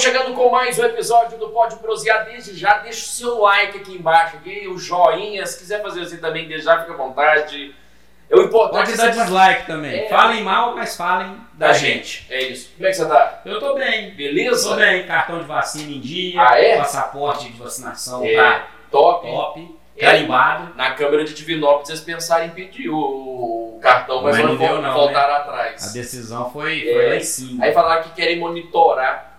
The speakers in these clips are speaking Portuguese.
Estamos chegando com mais um episódio do Pode Prosear. Desde já, deixa o seu like aqui embaixo, aqui, o joinha. Se quiser fazer assim também, já, fica à vontade. É o importante Pode é dar dislike também. É. Falem mal, mas falem da, da gente. gente. É isso. Como é que você tá? Eu tô bem. Beleza? Tô bem. Cartão de vacina em dia. Ah, é? Passaporte de vacinação É. tá Top. top. É. Carimbado. Na Câmara de Divinópolis, eles pensaram em pedir o cartão, mas, Mas não, não não, voltaram A atrás. decisão foi, É. foi lá em cima. Aí falaram que querem monitorar.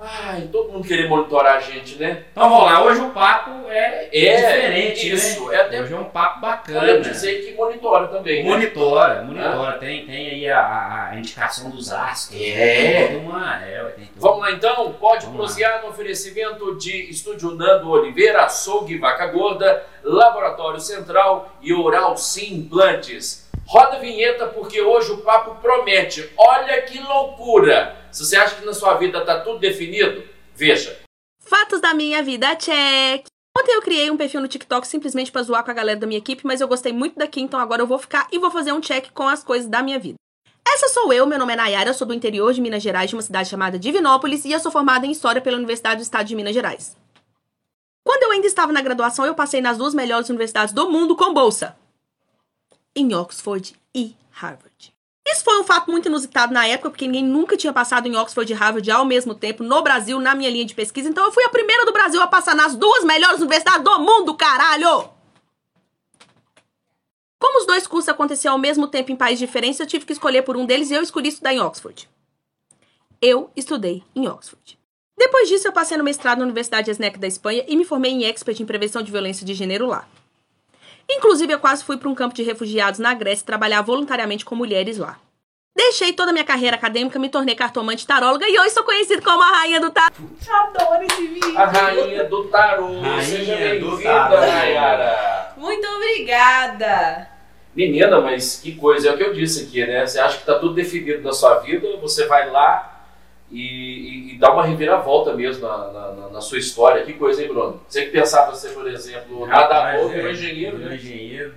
Ai, todo mundo querer monitorar a gente, né? Então vamos lá. Hoje o papo é, É, diferente, isso, né? é até- Hoje é um papo bacana. Podemos dizer que monitora também. né? Monitora, monitora. Tem, tem aí a, a- indicação dos astros. É. Tem uma, é, tem Vamos lá então, pode Vamos prosear no oferecimento de Estúdio Nando Oliveira, Açougue Vaca Gorda, Laboratório Central e Oral Sim Implantes. Roda a vinheta porque hoje o papo promete. Olha que loucura! Se você acha que na sua vida tá tudo definido, veja. Fatos da minha vida, check! Ontem eu criei um perfil no TikTok simplesmente pra zoar com a galera da minha equipe, mas eu gostei muito daqui, então agora eu vou ficar e vou fazer um check com as coisas da minha vida. Essa sou eu, meu nome é Nayara, sou do interior de Minas Gerais, de uma cidade chamada Divinópolis, e eu sou formada em História pela Universidade do Estado de Minas Gerais. Quando eu ainda estava na graduação, eu passei nas duas melhores universidades do mundo com bolsa. Em Oxford e Harvard. Isso foi um fato muito inusitado na época, porque ninguém nunca tinha passado em Oxford e Harvard ao mesmo tempo no Brasil, na minha linha de pesquisa. Então eu fui a primeira do Brasil a passar nas duas melhores universidades do mundo, caralho! Como os dois cursos aconteciam ao mesmo tempo em países diferentes, eu tive que escolher por um deles e eu escolhi estudar em Oxford. Eu estudei em Oxford. Depois disso, eu passei no mestrado na Universidade ESNEC da Espanha e me formei em expert em prevenção de violência de gênero lá. Inclusive, eu quase fui para um campo de refugiados na Grécia trabalhar voluntariamente com mulheres lá. Deixei toda a minha carreira acadêmica, me tornei cartomante taróloga e hoje sou conhecida como a rainha do tarô. Adoro esse vídeo. A rainha do tarô. Rainha Seja bem-vinda. Nayara. Muito obrigada! Menina, mas que coisa, é o que eu disse aqui, né? Você acha que tá tudo definido na sua vida, você vai lá e, e- e dá uma reviravolta mesmo na, na- na- na sua história. Que coisa, hein, Bruno? Você que pensava ser, por exemplo, nadador, é, engenheiro, né? engenheiro.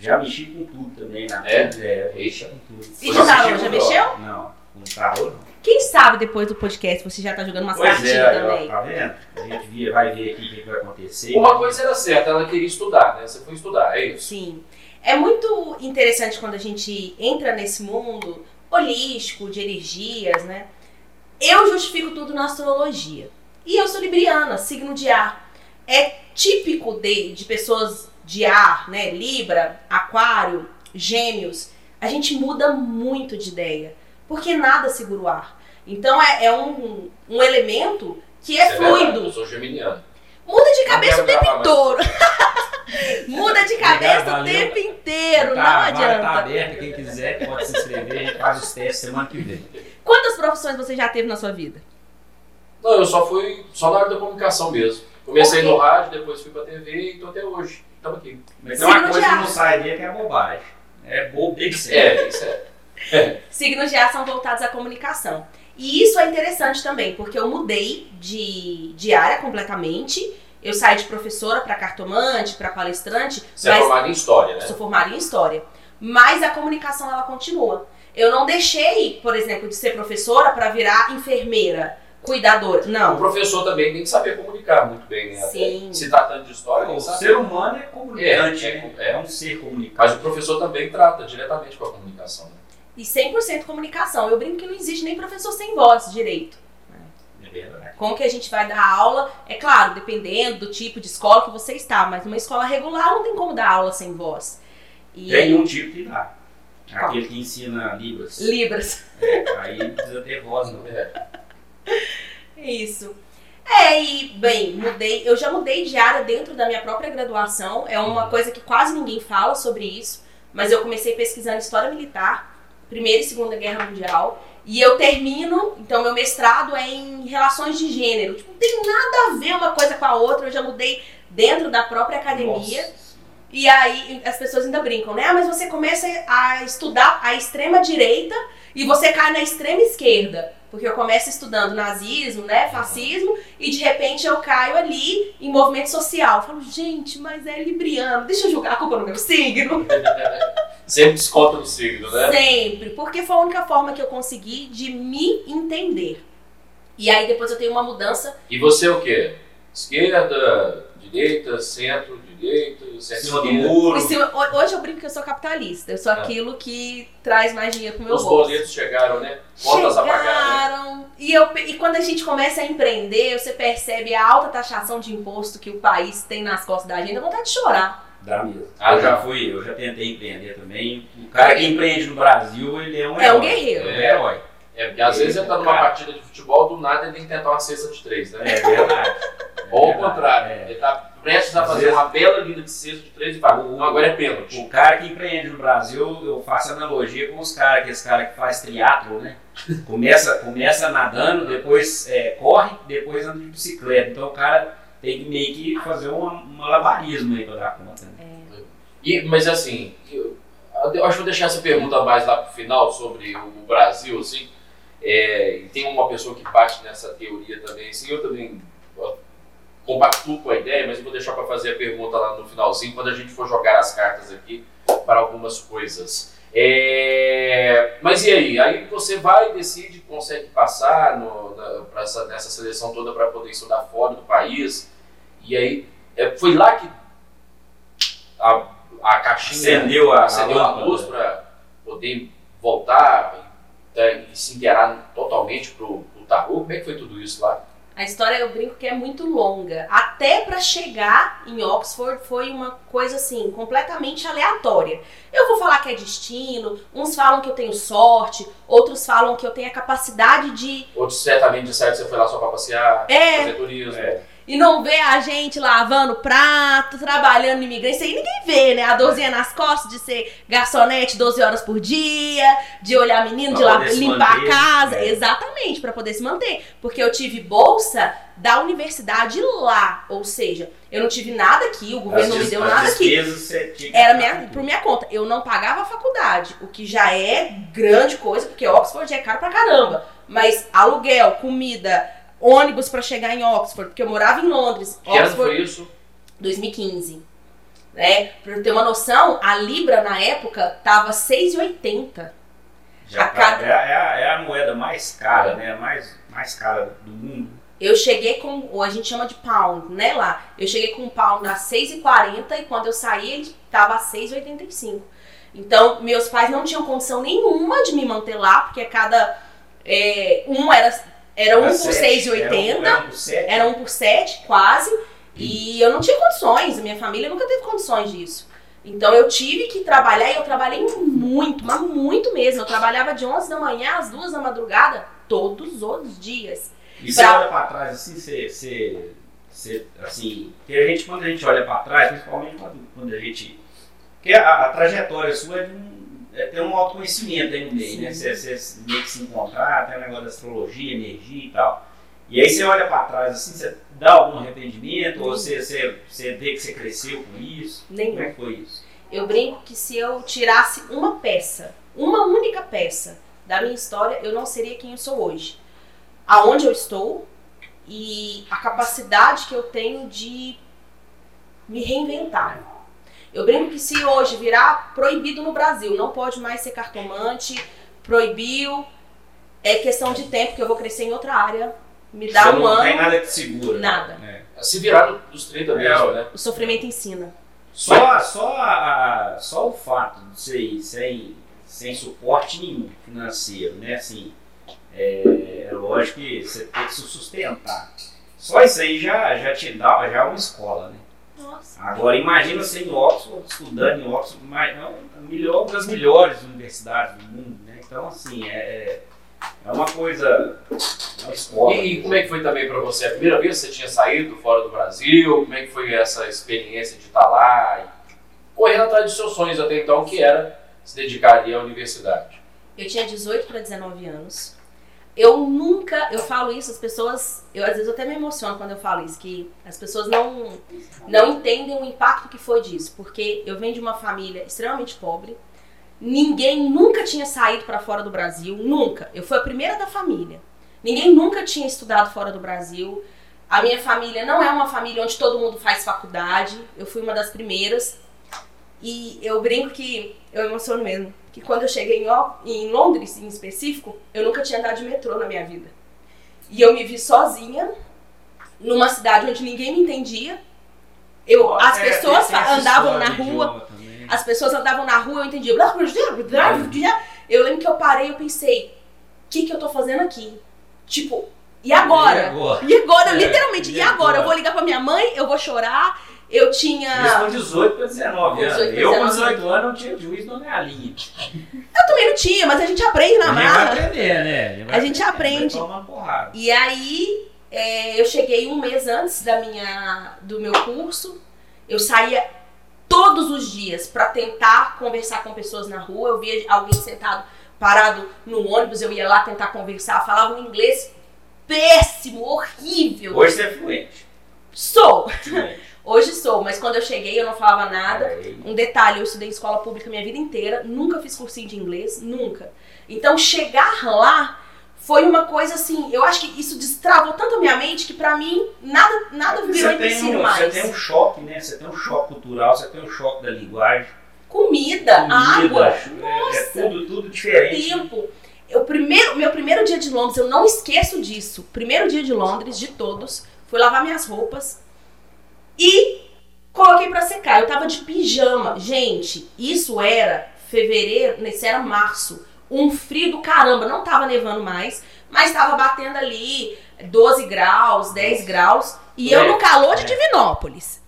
Já mexi com tudo também na É? vida, é, mexi com tudo. E de já tarô, assisti já mexeu? Não, com tarô não. Quem sabe depois do podcast você já tá jogando umas Pois cartinhas é, ó, também. tá vendo? A gente via- vai ver aqui o que que vai acontecer. Uma coisa era certa, ela queria estudar, né? Você foi estudar, é isso. Sim. É muito interessante quando a gente entra nesse mundo holístico, de energias, né? Eu justifico tudo na astrologia. E eu sou libriana, signo de ar. É típico de, de pessoas de ar, né? Libra, aquário, gêmeos. A gente muda muito de ideia. Porque nada segura o ar. Então é, é um, um elemento que é verdade, fluido. Eu sou geminiano. Muda de cabeça o tempo todo. Muda de cabeça Obrigado, o tempo inteiro, Tá, não a vaga Tá adianta. aberta, quem quiser pode se inscrever, a gente faz os testes semana que vem. Quantas profissões você já teve na sua vida? Não, eu só fui só na área da comunicação mesmo. Comecei no rádio, depois fui pra TV e tô até hoje. Estamos aqui. Mas tem uma coisa que não sai dele que é bobagem. É sempre. É, isso é. Signos de ar são voltados à comunicação. E isso é interessante também, porque eu mudei de, de área completamente. Eu saí de professora para cartomante, para palestrante, Você é mas formado em história, né? sou formada em história. Mas a comunicação ela continua. Eu não deixei, por exemplo, de ser professora para virar enfermeira, cuidadora. O Não. professor também tem que saber comunicar muito bem, né? Sim. Até Se tratando de história, O ser humano é comunicante, É, né? é. É um ser comunicante. Mas o professor também trata diretamente com a comunicação. Né? E 100% comunicação. Eu brinco que não existe nem professor sem voz direito. É verdade. Como que a gente vai dar aula? É claro, dependendo do tipo de escola que você está, mas numa escola regular não tem como dar aula sem voz. E Tem um tipo que dá. Aquele que ensina Libras. Libras. É, aí precisa ter voz, não. É. Isso. É, e bem, mudei, eu já mudei de área dentro da minha própria graduação. É uma coisa que quase ninguém fala sobre isso, mas eu comecei pesquisando história militar, Primeira e Segunda Guerra Mundial, e eu termino, então meu mestrado é em relações de gênero. Tipo, não tem nada a ver uma coisa com a outra, eu já mudei dentro da própria academia. Nossa. E aí as pessoas ainda brincam, né? Ah, mas você começa a estudar a extrema direita e você cai na extrema esquerda. Porque eu começo estudando nazismo, né? Fascismo, e de repente eu caio ali em movimento social. Eu falo, gente, mas é libriano, deixa eu julgar a culpa no meu signo. Sempre desconta no signo, né? Sempre, porque foi a única forma que eu consegui de me entender. E aí depois eu tenho uma mudança. E você é o quê? Esquerda, direita, centro, direita, centro Cima Hoje eu brinco que eu sou capitalista. Eu sou Ah. aquilo que traz mais dinheiro pro meu Os bolso. boletos chegaram, né? Contas né? Chegaram. E, eu, e quando a gente começa a empreender, você percebe a alta taxação de imposto que o país tem nas costas da gente, dá vontade de chorar. Dá mesmo. Ah, eu já fui, eu já tentei empreender também. O cara que empreende no Brasil, ele é um herói. É um guerreiro. É um herói. É, porque às vezes ele tá numa Cara. partida de futebol, do nada ele tem que tentar uma cesta de três, né? É verdade. Ou É ao contrário, verdade, é. ele tá prestes a Às fazer vezes- uma bela linha de cesta de três e fala, não, agora é pênalti. O cara que empreende no Brasil, eu faço analogia com os caras, que esse cara que faz triatlo, né? Começa, começa nadando, depois é, corre, depois anda de bicicleta. Então o cara tem que meio que fazer um, um malabarismo aí pra dar conta. Né? E, mas assim, eu, eu acho que vou deixar essa pergunta mais lá pro final sobre o Brasil, assim. É, e tem uma pessoa que bate nessa teoria também, assim, eu também compactuo com a ideia, mas eu vou deixar para fazer a pergunta lá no finalzinho, quando a gente for jogar as cartas aqui para algumas coisas. É, mas e aí? Aí você vai, decide, consegue passar no, na, essa, nessa seleção toda para poder estudar fora do país. E aí, é, foi lá que a, a caixinha Acendeu a- a acendeu a, lâmpada. luz para poder voltar né, e se inteirar totalmente pro, pro tarô. Como é que foi tudo isso lá? A história eu brinco que é muito longa. Até pra chegar em Oxford foi uma coisa assim, completamente aleatória. Eu vou falar que é destino, uns falam que eu tenho sorte, outros falam que eu tenho a capacidade de. Outros certamente disseram que você foi lá só para passear, É, fazer turismo. É. e não ver a gente lavando prato, trabalhando imigrante. Isso aí ninguém vê, né? A dorzinha nas costas de ser garçonete 12 horas por dia, de olhar menino, de Pra se limpar manter, a casa. é. Exatamente, pra poder se manter. Porque eu tive bolsa da universidade lá. Ou seja, eu não tive nada aqui, o governo não me deu nada aqui. Era minha, por minha conta. Eu não pagava a faculdade, o que já é grande coisa, porque Oxford é caro pra caramba. Mas aluguel, comida, ônibus pra chegar em Oxford, porque eu morava em Londres. Que ano Oxford, foi isso? 2015. Né? Pra ter uma noção, a Libra na época tava 6,80. Já A tá- cada- é, é a- é a moeda mais cara, né? A mais, mais cara do mundo. Eu cheguei com, ou a gente chama de pound, né, lá. Eu cheguei com um pound a 6,40 e quando eu saí ele tava a 6,85. Então, meus pais não tinham condição nenhuma de me manter lá, porque cada é, um era era um Era por sete, 6,80, Era um por sete. era um por 7, quase. E eu não tinha condições, a minha família nunca teve condições disso. Então eu tive que trabalhar e eu trabalhei muito, mas muito mesmo. Eu trabalhava de 11 da manhã às 2 da madrugada todos os dias. E você Pra- olha pra trás assim, você, você, você assim, a gente, quando a gente olha pra trás, principalmente quando, quando a gente. Porque a, a trajetória sua é, de um, é ter um autoconhecimento aí no meio, né? Você, você meio que se encontrar, tem o negócio da astrologia, energia e tal. E aí você olha pra trás assim, você dá algum arrependimento, ou você, você, você vê que você cresceu com isso? Como Nenhum. é que foi isso? Eu brinco que se eu tirasse uma peça, uma única peça da minha história, eu não seria quem eu sou hoje. Aonde eu estou e a capacidade que eu tenho de me reinventar. Eu brinco que se hoje virar proibido no Brasil, não pode mais ser cartomante, proibiu, é questão de tempo que eu vou crescer em outra área, me dá Você um não tem ano, nada que te segura. nada. né? Se virar dos 30 mesmo, É, né? O sofrimento ensina. Só, só, a- só o fato de você ir sem, sem suporte nenhum financeiro, né? Assim, é, é lógico que você tem que se sustentar. Só isso aí já, já te dá já é uma escola, né? Nossa. Agora imagina você em Oxford, estudando em Oxford, mas é uma das melhores universidades do mundo, né? Então assim, é, é uma coisa, é uma escola. E, e como é que foi também para você? A primeira vez que você tinha saído fora do Brasil? Como é que foi essa experiência de estar lá? E correndo atrás dos seus sonhos até então, que era se dedicar ali à universidade. Eu tinha 18 para 19 anos. Eu nunca, eu falo isso, as pessoas, eu às vezes eu até me emociono quando eu falo isso, que as pessoas não não entendem o impacto que foi disso, porque eu venho de uma família extremamente pobre. Ninguém nunca tinha saído para fora do Brasil, nunca. Eu fui a primeira da família. Ninguém nunca tinha estudado fora do Brasil. A minha família não é uma família onde todo mundo faz faculdade. Eu fui uma das primeiras. E eu brinco que eu emociono mesmo, que quando eu cheguei em, em Londres, em específico, eu nunca tinha andado de metrô na minha vida. E eu me vi sozinha, numa cidade onde ninguém me entendia. Eu, as É, pessoas andavam na rua, as pessoas andavam na rua, eu entendia. blá. Eu lembro que eu parei e eu pensei, o que, que eu tô fazendo aqui? Tipo, e agora? E agora? E agora, É, literalmente, e e agora? Eu agora? vou ligar pra minha mãe, eu vou chorar. Eu tinha. Isso com 18 para 19 anos. 18 pra eu com 19. 18 anos não tinha juiz na minha linha. Eu também não tinha, mas a gente aprende na A gente vai marra. aprender, né? vai A gente aprender, aprende. E aí, é, eu cheguei um mês antes da minha, do meu curso. Eu saía todos os dias pra tentar conversar com pessoas na rua. Eu via alguém sentado, parado no ônibus, eu ia lá tentar conversar. Falava um inglês péssimo, horrível. Hoje você é fluente. Sou! Fluente. Hoje sou, mas quando eu cheguei eu não falava nada. Aí, Um detalhe, eu estudei em escola pública minha vida inteira, nunca fiz cursinho de inglês, nunca. Então chegar lá foi uma coisa assim, eu acho que isso destravou tanto a minha mente que pra mim nada, nada virou Você tem, empecilho um, mais. você tem um choque, né? Você tem um choque cultural, você tem um choque da linguagem. Comida, água, é, é tudo, tudo diferente. tempo. Eu primeiro, meu primeiro dia de Londres, eu não esqueço disso. Primeiro dia de Londres, de todos, fui lavar minhas roupas e coloquei pra secar. Eu tava de pijama. Gente, isso era fevereiro, isso era março. Um frio do caramba, não tava nevando mais, mas tava batendo ali 12 graus, 10 graus, e eu É, no calor de é. Divinópolis.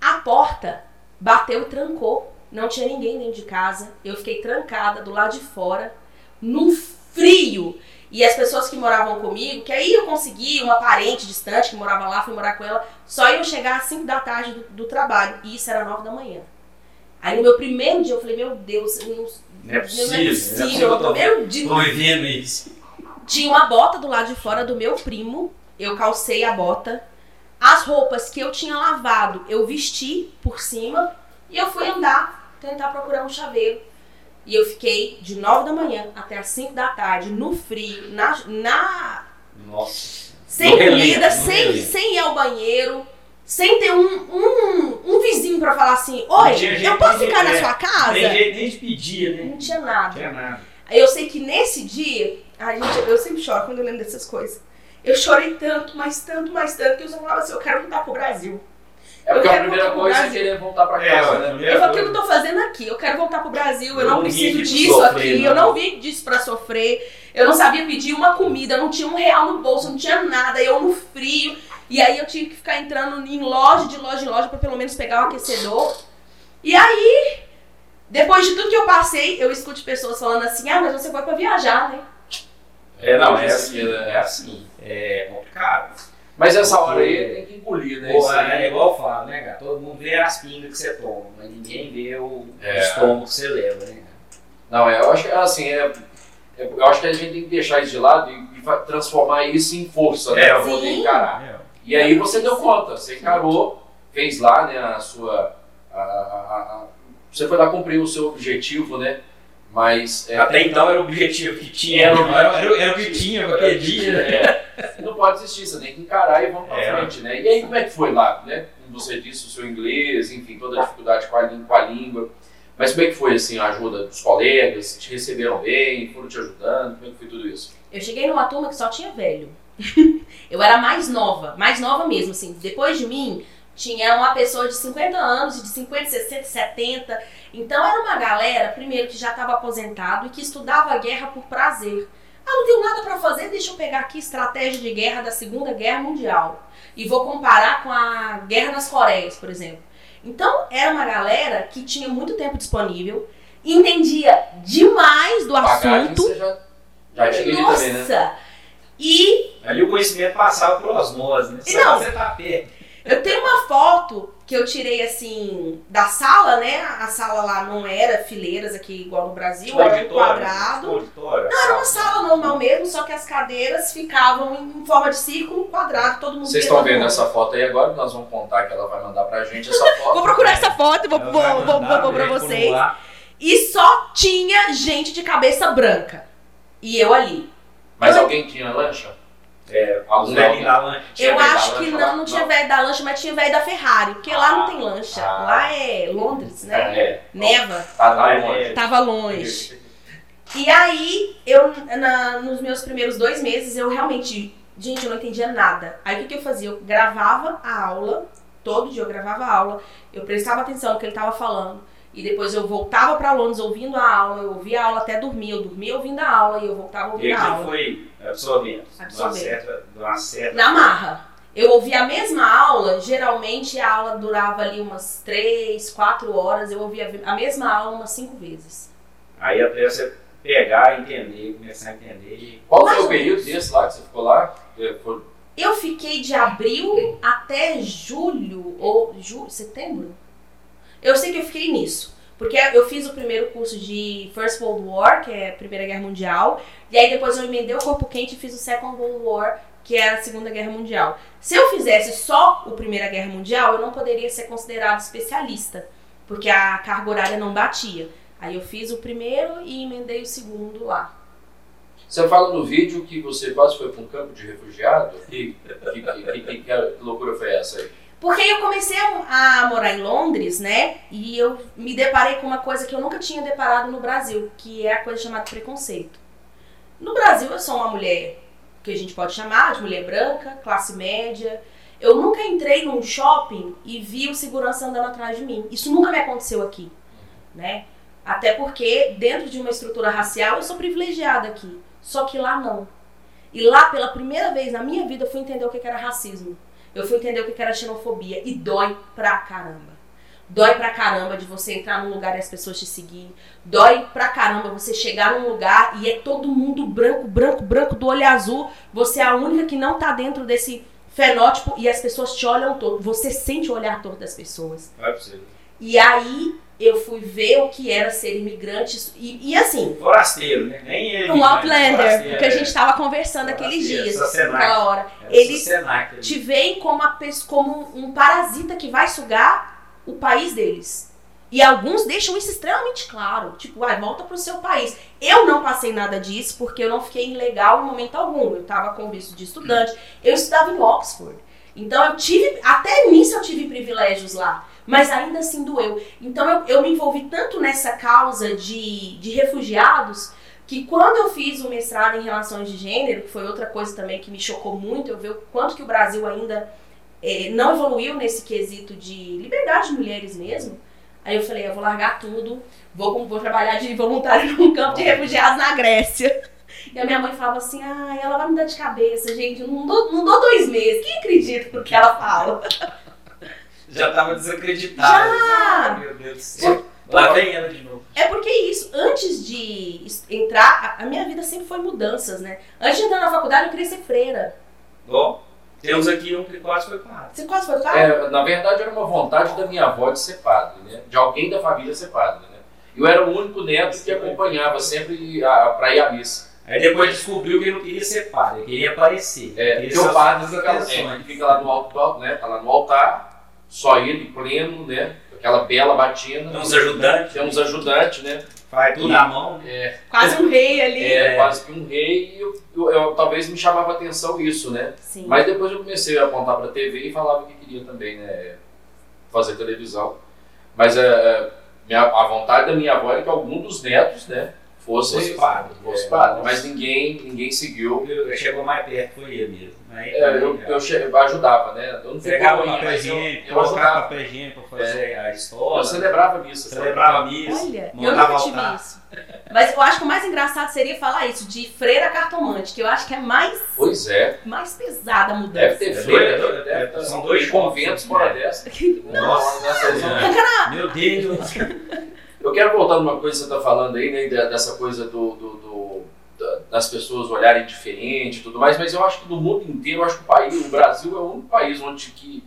A porta bateu e trancou. Não tinha ninguém dentro de casa. Eu fiquei trancada do lado de fora, num frio. E as pessoas que moravam comigo, que aí eu consegui, uma parente distante que morava lá, fui morar com ela, só iam chegar às 5 da tarde do, do trabalho. E isso era 9 da manhã. Aí no meu primeiro dia eu falei, meu Deus, eu não, Não é possível. não é possível. eu No tô, primeiro dia. tô vivendo isso. Tinha uma bota do lado de fora do meu primo. Eu calcei a bota. As roupas que eu tinha lavado, eu vesti por cima. E eu fui andar, tentar procurar um chaveiro. E eu fiquei de 9 da manhã até as 5 da tarde, no frio, na, na Nossa. sem comida, sem, sem ir ao banheiro, sem ter um, um, um vizinho pra falar assim: Não Oi, eu posso ficar na é, sua casa? Nem jeito nem de pedir, né? Não tinha Não nada. tinha nada. Eu sei que nesse dia, ai, gente, eu sempre choro quando eu lembro dessas coisas. Eu chorei tanto, mas tanto, mas tanto, que eu só falava assim, eu quero voltar pro Brasil. É porque Eu a quero primeira coisa é querer voltar pra É, casa, ué, né? Eu falei, o que eu tô fazendo aqui? Eu quero voltar pro Brasil, eu Eu não não preciso disso sofrer, aqui, não. eu não vim disso pra sofrer. Eu não sabia pedir uma comida, não tinha um real no bolso, não tinha nada, eu no frio. E aí eu tive que ficar entrando em loja, de loja em loja, pra pelo menos pegar o aquecedor. E aí, depois de tudo que eu passei, eu escuto pessoas falando assim, ah, mas você foi pra viajar, né? É, não, é assim, né? é assim. É complicado. Mas essa hora aí tem que engolir, né? Pô, é igual eu falo, né, cara? Todo mundo vê as pingas que você toma, mas ninguém vê o É. estômago que você leva, né? Não, é, eu acho que assim, é, é- eu acho que a gente tem que deixar isso de lado e, e transformar isso em força, né? É, pra poder encarar. É. E aí você deu conta, você encarou, fez lá, né, a sua. a- a- a- a- você foi lá cumprir o seu objetivo, né? Mas. é, Até então era o objetivo que tinha, Era era, o era, era o que tinha aquele dia. né? É, não pode desistir, você tem que encarar e vamos pra É. frente, né? E aí, como é que foi lá, né? Como você disse, o seu inglês, enfim, toda a dificuldade com a, língua- com a língua. Mas como é que foi, assim, a ajuda dos colegas? Te receberam bem? Foram te ajudando? Como é que foi tudo isso? Eu cheguei numa turma que só tinha velho. eu era mais nova, mais nova mesmo, assim. Depois de mim, tinha uma pessoa de 50 anos, de 50, 60, 70. Então era uma galera, primeiro, que já estava aposentado e que estudava a guerra por prazer. Ah, não tenho nada pra fazer, deixa eu pegar aqui estratégia de guerra da Segunda Guerra Mundial. E vou comparar com a Guerra nas Coreias, por exemplo. Então, era uma galera que tinha muito tempo disponível, entendia demais do Bagagem assunto. você já, já tinha ali Nossa! também, né? E Ali o conhecimento passava por osmose, né? Só não. você tá perto. Eu tenho uma foto que eu tirei assim da sala, né? A sala lá não era fileiras aqui igual no Brasil, era um auditório, quadrado. Não, era uma sala normal mesmo, só que as cadeiras ficavam em forma de círculo, quadrado, todo mundo Vocês vendo estão vendo no essa foto aí agora, nós vamos contar que ela vai mandar pra gente essa foto. Vou procurar essa foto e vou, vou, vou, vou, vou pra vocês. E só tinha gente de cabeça branca. E eu ali. Mas alguém tinha lancha? É, Algum velhinhos da lancha. Eu velho acho que lancha lá? não, não tinha velho da lancha, mas tinha velho da Ferrari. Porque lá não tem lancha. Ah. Lá é Londres, né? É, Neva. tá, tá Lá é- longe. Tava longe. E aí, eu, na- nos meus primeiros dois meses, eu realmente, gente, eu não entendia nada. Aí o que, que eu fazia? Eu gravava a aula, todo dia eu gravava a aula, eu prestava atenção no que ele estava falando. E depois eu voltava para Londres ouvindo a aula, eu ouvia a aula até dormir, eu dormia ouvindo a aula e eu voltava E ouvindo a aquilo aula. foi absorvendo. Uma Absorvendo. certa. Uma certa Na marra. Eu ouvia a mesma aula, geralmente a aula durava ali umas três, quatro horas, eu ouvia a mesma aula umas cinco vezes. Aí até você pegar, entender, começar a entender. Qual foi o período desse lá que você ficou lá? Eu fiquei de abril até julho, ou ju, setembro? Eu sei que eu fiquei nisso. Porque eu fiz o primeiro curso de First World War, que é a Primeira Guerra Mundial, e aí depois eu emendei o Corpo Quente e fiz o Second World War, que é a Segunda Guerra Mundial. Se eu fizesse só o Primeira Guerra Mundial, eu não poderia ser considerado especialista, porque a carga horária não batia. Aí eu fiz o primeiro e emendei o segundo lá. Você fala no vídeo que você quase foi para um campo de refugiado? Que, que, que, que- que loucura foi essa aí? Porque eu comecei a, morar em Londres, né? E eu me deparei com uma coisa que eu nunca tinha deparado no Brasil, que é a coisa chamada preconceito. No Brasil, eu sou uma mulher que a gente pode chamar de mulher branca, classe média. Eu nunca entrei num shopping e vi o segurança andando atrás de mim. Isso nunca me aconteceu aqui, né? Até porque dentro de uma estrutura racial eu sou privilegiada aqui. Só que lá não. E lá, pela primeira vez na minha vida, eu fui entender o que era racismo. Eu fui entender o que era xenofobia. E dói pra caramba. Dói pra caramba de você entrar num lugar e as pessoas te seguirem. Dói pra caramba você chegar num lugar e é todo mundo branco, branco, branco, do olho azul. Você é a única que não tá dentro desse fenótipo e as pessoas te olham todo. Você sente o olhar todo das pessoas. Pra você. E aí eu fui ver o que era ser imigrante. E, e assim, Forasteiro, né? Nem ele. um mas Outlander, porque a é. gente tava conversando aqueles dias, naquela hora. Era ele- essa Senac ali. te veem como, a como um parasita que vai sugar o país deles. E alguns deixam isso extremamente claro. Tipo, ai, volta pro seu país. Eu não passei nada disso porque eu não fiquei ilegal em momento algum. Eu tava com visto de estudante. Eu estudava em Oxford. Então eu tive, até nisso eu tive privilégios lá. Mas ainda assim doeu. Então eu, eu me envolvi tanto nessa causa de, de refugiados que quando eu fiz o mestrado em relações de gênero, que foi outra coisa também que me chocou muito, eu ver o quanto que o Brasil ainda eh, não evoluiu nesse quesito de liberdade de mulheres mesmo. Aí eu falei, eu vou largar tudo, vou, vou trabalhar de voluntário num campo de refugiados na Grécia. E a minha mãe falava assim, ah, ela vai me dar de cabeça, gente, eu não dou, não dou dois meses. Quem acredita no que ela fala? Já tava desacreditado. Já! Ah, Meu Deus do céu. Lá vem ela de novo. É porque isso, antes de entrar, a minha vida sempre foi mudanças, né? Antes de entrar na faculdade, eu queria ser freira. Bom, temos aqui um que quase foi parado. Você quase foi padre? É, na verdade, era uma vontade da minha avó de ser padre, né? De alguém da família ser padre, né? Eu era o único neto que acompanhava sempre para ir à missa. Aí depois descobriu que ele não queria ser padre, ele queria aparecer. É, Queria o padre fica, é, ele fica lá no alto, do alto, né? Tá lá no altar, só ele pleno, né? Aquela bela batina. Tem uns ajudantes, Tem uns ajudantes, né? faz tudo à mão. né? É, Quase um rei ali. é, quase que um rei e eu, eu- eu- talvez me chamava a atenção isso, né? Sim. Mas depois eu comecei a apontar para TV e falava que queria também, né? Fazer televisão. Mas é, minha, a vontade da minha avó era que algum dos netos, né? Fosse, Fosse padre. Fosse É, padre. nossa. Mas ninguém, ninguém seguiu. Eu- Chegou mais perto, foi ele mesmo. Aí, É, eu, eu eu ajudava, né? Eu não Pegava papel mas eu, higiênico, eu colocava papel higiênico pra fazer a história. Eu celebrava missa. celebrava missa. Olha, eu nunca tive altar. isso. Mas eu acho que o mais engraçado seria falar isso, de freira cartomante, que eu acho que é mais, Pois é. mais pesada a mudança. Deve ter É freira, deve, é, deve, são dois conventos fora né? dessa. Nossa, Nessas- Meu Deus. Eu quero voltar numa coisa que você está falando aí, né, dessa coisa do, do- do- da- das pessoas olharem diferente e tudo mais, mas eu acho que no mundo inteiro, eu acho que o país, o Brasil é o único país onde que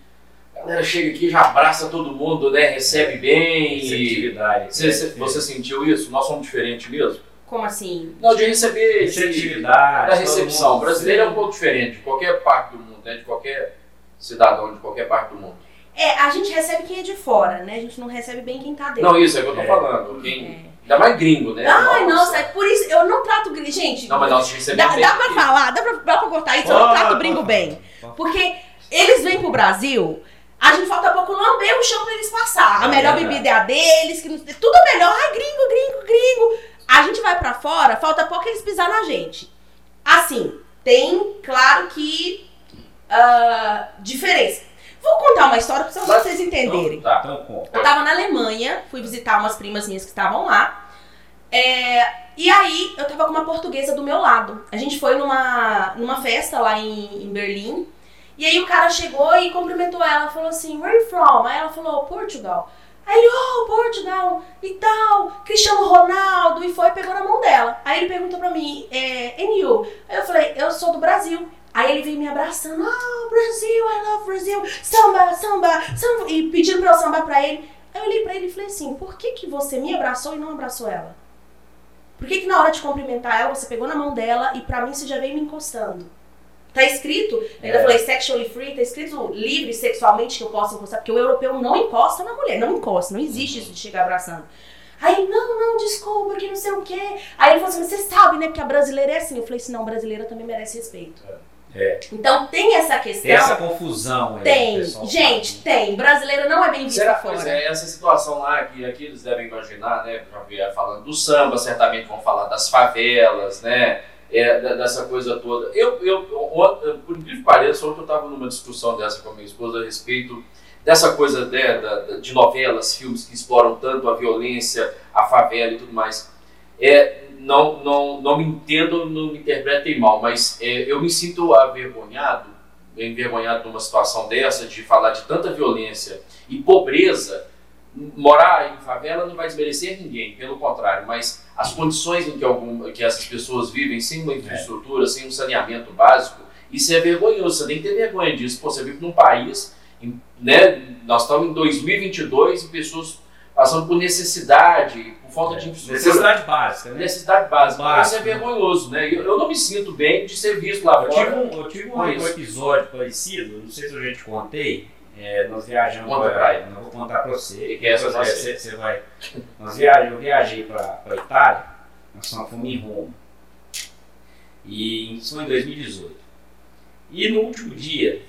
a galera chega aqui e já abraça todo mundo, né, recebe bem. E... Receptividade. Você, você- você sentiu isso? Nós somos diferentes mesmo? Como assim? Não, de receber, de, Receptividade. da recepção. O brasileiro é um pouco diferente de qualquer parte do mundo, né, de qualquer cidadão de qualquer parte do mundo. É, a gente recebe quem é de fora, né? A gente não recebe bem quem tá dentro. Não, isso é o que eu tô É. falando. Quem, É. Ainda mais gringo, né? Ai, nossa, é por isso, eu não trato gringo. Gente, Não, mas nós recebemos dá, bem. dá pra falar, dá pra, dá pra cortar isso, eu não trato gringo bem. Porque eles vêm pro Brasil, a gente falta pouco lamber o chão pra eles passar. A É melhor bebida é a deles, que não, tudo é melhor. Ai, gringo, gringo, gringo. A gente vai pra fora, falta pouco eles pisar na gente. Assim, tem, claro que, ah, diferença. Vou contar uma história pra Mas- vocês entenderem. Tá. Então, com. Eu tava na Alemanha, fui visitar umas primas minhas que estavam lá. É, e aí eu tava com uma portuguesa do meu lado. A gente foi numa, numa festa lá em, em Berlim. E aí o cara chegou e cumprimentou ela, falou assim, where you from? Aí ela falou, Portugal. Aí ele, oh, Portugal, e tal, Cristiano Ronaldo, e foi e pegou na mão dela. Aí ele perguntou pra mim, é, and you? Aí eu falei, eu sou do Brasil. Aí ele veio me abraçando, oh, Brasil, I love Brasil, samba, samba, samba, e pedindo pra eu sambar pra ele. Aí eu olhei pra ele e falei assim, por que, que você me abraçou e não abraçou ela? Por que, que na hora de cumprimentar ela, você pegou na mão dela e pra mim você já veio me encostando? Tá escrito, eu ainda É. falei sexually free, tá escrito livre sexualmente que eu posso encostar, porque o europeu não encosta na mulher, não encosta, não existe isso de chegar abraçando. Aí, não, não, desculpa, que não sei o quê. Aí ele falou assim, você sabe, né, que a brasileira é assim. Eu falei assim, não, brasileira também merece respeito. É. Então tem essa questão. Tem essa confusão aí. Tem, gente, tem. Brasileira não é bem vista Será, fora. pois é, essa situação lá que aqui eles devem imaginar, né? Já vieram falando do samba, certamente vão falar das favelas, né? É, dessa coisa toda. Eu, eu, ontem, por incrível que pareça, ontem eu estava numa discussão dessa com a minha esposa a respeito dessa coisa né, da- de novelas, filmes que exploram tanto a violência, a favela e tudo mais. É, não, não, não me entendam, não me interpretem mal, mas é, eu me sinto avergonhado, envergonhado numa situação dessa, de falar de tanta violência e pobreza, morar em favela não vai desmerecer ninguém, pelo contrário, mas as condições em que, algum, que essas pessoas vivem sem uma infraestrutura, sem um saneamento básico, isso é vergonhoso, você tem que ter vergonha disso. Pô, você vive num país, né, nós estamos em 2022 e pessoas passando por necessidade, falta de infraestrutura. Necessidade básica, né? Necessidade básica. Básico, isso é vergonhoso, né? Eu, eu não me sinto bem de ser visto lá Eu tive fora. um, eu tive um, isso. episódio parecido, não sei se eu já te contei. é, nós viajamos Conta pra ele. Não vou contar pra você. Que é essa você, você? vai. Nós viajamos, eu viajei pra, pra Itália, nós fomos em Roma. E isso foi em 2018. E no último dia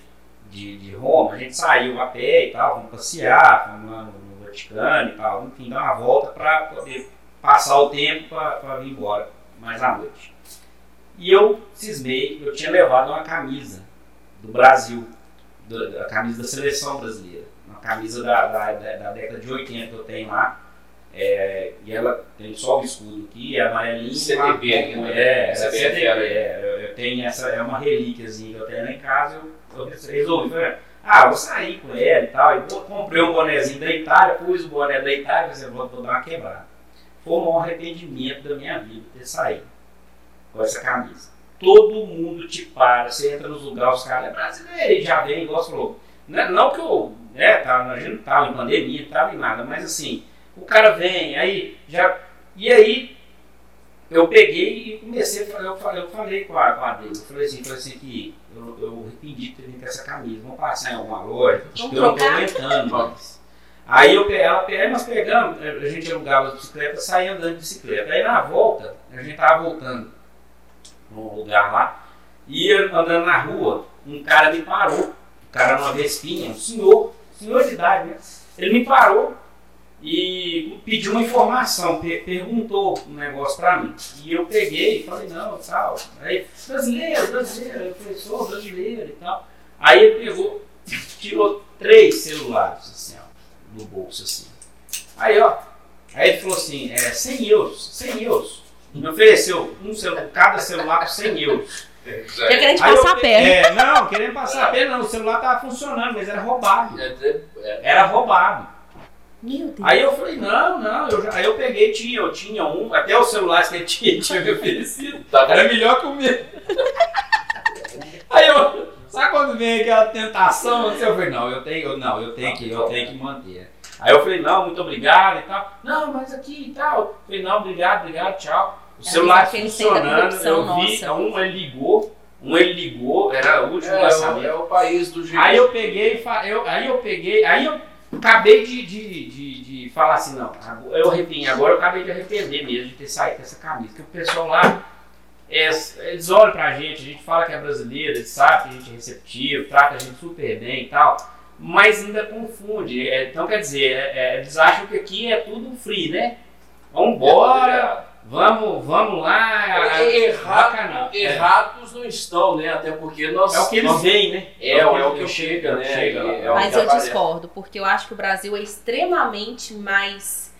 de, de Roma, a gente saiu a pé e tal, fomos passear, fomos Vaticano e tal, enfim, dar uma volta para poder passar o tempo para vir embora mais à noite. E eu cismei, eu tinha levado uma camisa do Brasil, do- da camisa da seleção brasileira, uma camisa da, da, da- da década de 80 que eu tenho lá. É, e ela tem só o escudo aqui, é amarelinho. Ainda, né? É, é era. é, eu, eu tenho essa, é uma relíquiazinha que eu tenho lá em casa, eu, eu resolvi, falei, ah, vou sair com ela e tal, e comprei um bonezinho da Itália, pus o boné da Itália, e vou, vou dar uma quebrada. Foi maior arrependimento da minha vida ter saído com essa camisa. Todo mundo te para, você entra nos lugares, os caras é brasileiro e já vem, igual você falou. Não, não que eu, né, tava, a gente não tava em pandemia, não tava em nada, mas assim, o cara vem, aí já. E aí eu peguei e comecei a falar, eu falei, eu falei com a, com a dele, eu falei assim, falei assim que eu, eu arrependi de ter vindo com essa camisa, vamos passar em alguma loja, eu não trocar? aguentando mais. Aí eu, ela, aí nós pegamos, a gente alugava as bicicletas, saía andando de bicicleta. Aí na volta, a gente tava voltando num lugar lá, ia andando na rua, um cara me parou, um cara numa vespinha, um senhor, senhor de idade, né? Ele me parou e pediu uma informação, pe- perguntou um negócio pra mim. E eu peguei e falei, não, tal. Aí, brasileiro, brasileiro, eu falei, sou brasileiro e tal. Aí ele pegou, tirou três celulares, assim, ó, no bolso, assim. Aí, ó, aí ele falou assim, é, 100 euros, 100 euros. Me ofereceu um celular, cada celular por 100 euros. Eu querendo te Aí eu passar a pe- perna. É, não, querendo passar a perna, não, o celular tava funcionando, mas era roubado. É, é, é, Era roubado. Aí eu falei, não, não, eu já- aí eu peguei, tinha, eu tinha um, até os celulares que ele tinha, tinha me oferecido, tá era melhor que o meu. Aí eu, sabe quando vem aquela tentação, eu falei, não, eu tenho, eu, não, eu tenho que, eu tenho que manter. Aí eu falei, não, muito obrigado e tal. Não, mas aqui e tal. Eu falei, não, obrigado, obrigado, tchau. O É, celular funcionando, eu vi, nossa. um ele ligou, um ele ligou, era o último é, lançamento. o, é o país do jeito. Aí eu peguei, e eu, aí eu peguei, aí eu acabei de, de, de, de falar assim, não, eu arrependi, agora eu acabei de arrepender mesmo de ter saído com essa camisa, porque o pessoal lá, é, eles olham pra gente, a gente fala que é brasileiro, eles sabem que a gente é receptivo, trata a gente super bem e tal, mas ainda confunde, é, então quer dizer, é, é, eles acham que aqui é tudo free, né? Vambora, Vamos, vamos lá. Errado, É. errados não estão, né? Até porque nós. É o que eles veem, né? É, é o que chega, né? Chega. É o Mas que eu aparece. discordo, porque eu acho que o Brasil é extremamente mais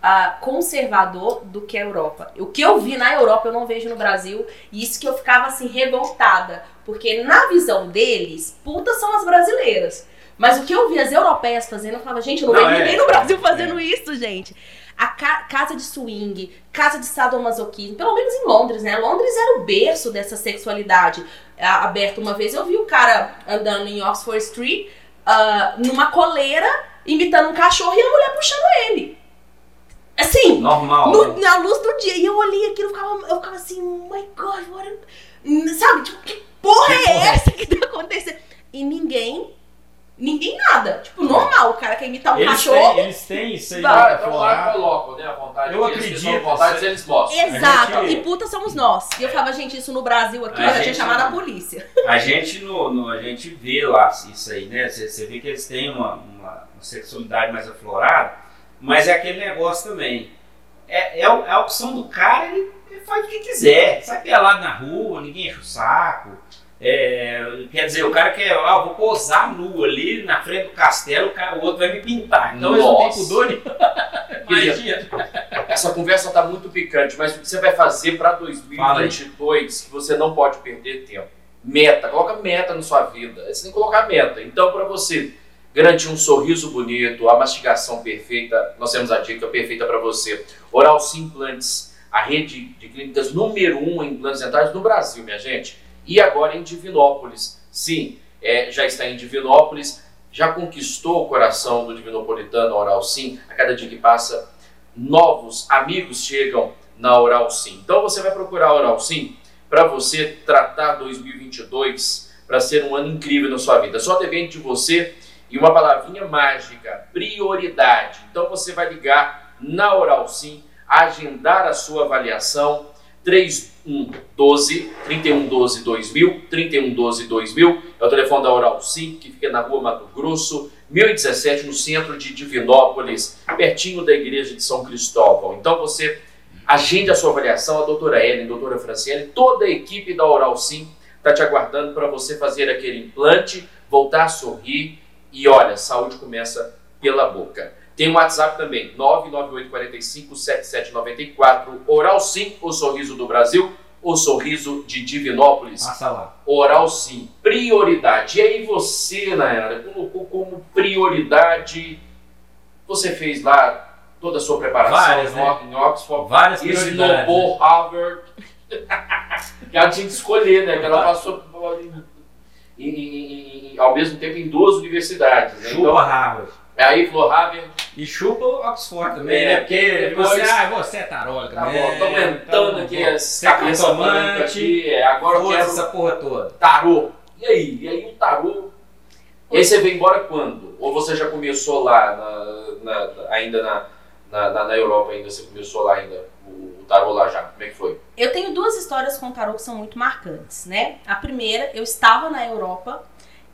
ah, conservador do que a Europa. O que eu vi na Europa eu não vejo no Brasil, e isso que eu ficava assim revoltada, porque na visão deles, putas são as brasileiras. Mas o que eu vi as europeias fazendo, eu falava, gente, eu não, Não, vejo é, ninguém no Brasil é, fazendo isso, gente. A ca- casa de swing, casa de sadomasoquismo, pelo menos em Londres, né? Londres era o berço dessa sexualidade aberta. Uma vez eu vi o cara andando em Oxford Street, ah, numa coleira, imitando um cachorro e a mulher puxando ele. Assim, Normal. no- né? na luz do dia. E eu olhei aquilo, eu ficava, eu ficava assim, oh my God, what a- Sabe, tipo, que porra é essa que tá acontecendo? E ninguém, ninguém nada. Tipo, normal, o cara quer imitar um Eles cachorro. têm, eles têm isso aí pra então lá colocam, né? A vontade Eu deles, acredito, à vontade, eles mostram. Exato, A gente- e puta somos nós. E eu falava, gente, isso no Brasil aqui, A eu já tinha gente- chamado a polícia. A gente, no, no- a gente vê lá isso aí, né? Você, você vê que eles têm uma, uma- uma sexualidade mais aflorada, mas é aquele negócio também. É, é, o- é a opção do cara, ele, ele faz o que quiser. Sai pelado na rua, ninguém enche o saco. É, quer dizer, o cara quer, ah, vou posar nu ali na frente do castelo, o, cara, o outro vai me pintar. Então eles não Nossa. pudor. Essa conversa tá muito picante, mas o que você vai fazer para 2022 que você não pode perder tempo? Meta, coloca meta na sua vida. Você tem que colocar meta. Então, para você garantir um sorriso bonito, a mastigação perfeita, nós temos a dica perfeita para você. Oral Implantes, a rede de clínicas número um em implantes dentários no Brasil, minha gente. E agora em Divinópolis. Sim, é, já está em Divinópolis, já conquistou o coração do divinopolitano Oral Sim. A cada dia que passa, novos amigos chegam na Oral Sim. Então você vai procurar a Oral Sim para você tratar 2022 para ser um ano incrível na sua vida. Só depende de você e uma palavrinha mágica, prioridade. Então você vai ligar na Oral Sim, agendar a sua avaliação 3112 3112 2000 3112 2000 é o telefone da Oral Sim, que fica na rua Mato Grosso, 1017, no centro de Divinópolis, pertinho da igreja de São Cristóvão. Então você agende a sua avaliação, a doutora Ellen, a doutora Franciele, toda a equipe da Oral Sim está te aguardando para você fazer aquele implante, voltar a sorrir e olha, saúde começa pela boca. Tem um WhatsApp também, 998457794, Oral Sim, o sorriso do Brasil, o sorriso de Divinópolis. Passa lá. Oral sim, prioridade. E aí você, Nayara, colocou como prioridade, você fez lá toda a sua preparação Várias, em né? Em Oxford, Várias prioridades. Harvard, ela tinha que escolher, né? Que ela passou em- em- em- ao mesmo tempo em duas universidades. Né? Chupa Então, Harvard. Aí falou Harvard, E chupa Oxford também, É, né? Porque depois- você, ah, você é taróloga tá tô aumentando tá aqui as é cabeças aqui, é, agora eu quero essa porra toda. tarô. E aí? E aí o tarô. E aí você veio embora quando? Ou você já começou lá, na- na- ainda na, na, na- na Europa, ainda você começou lá ainda, o, o tarô lá já? Como é que foi? Eu tenho duas histórias com tarô que são muito marcantes, né? A primeira, eu estava na Europa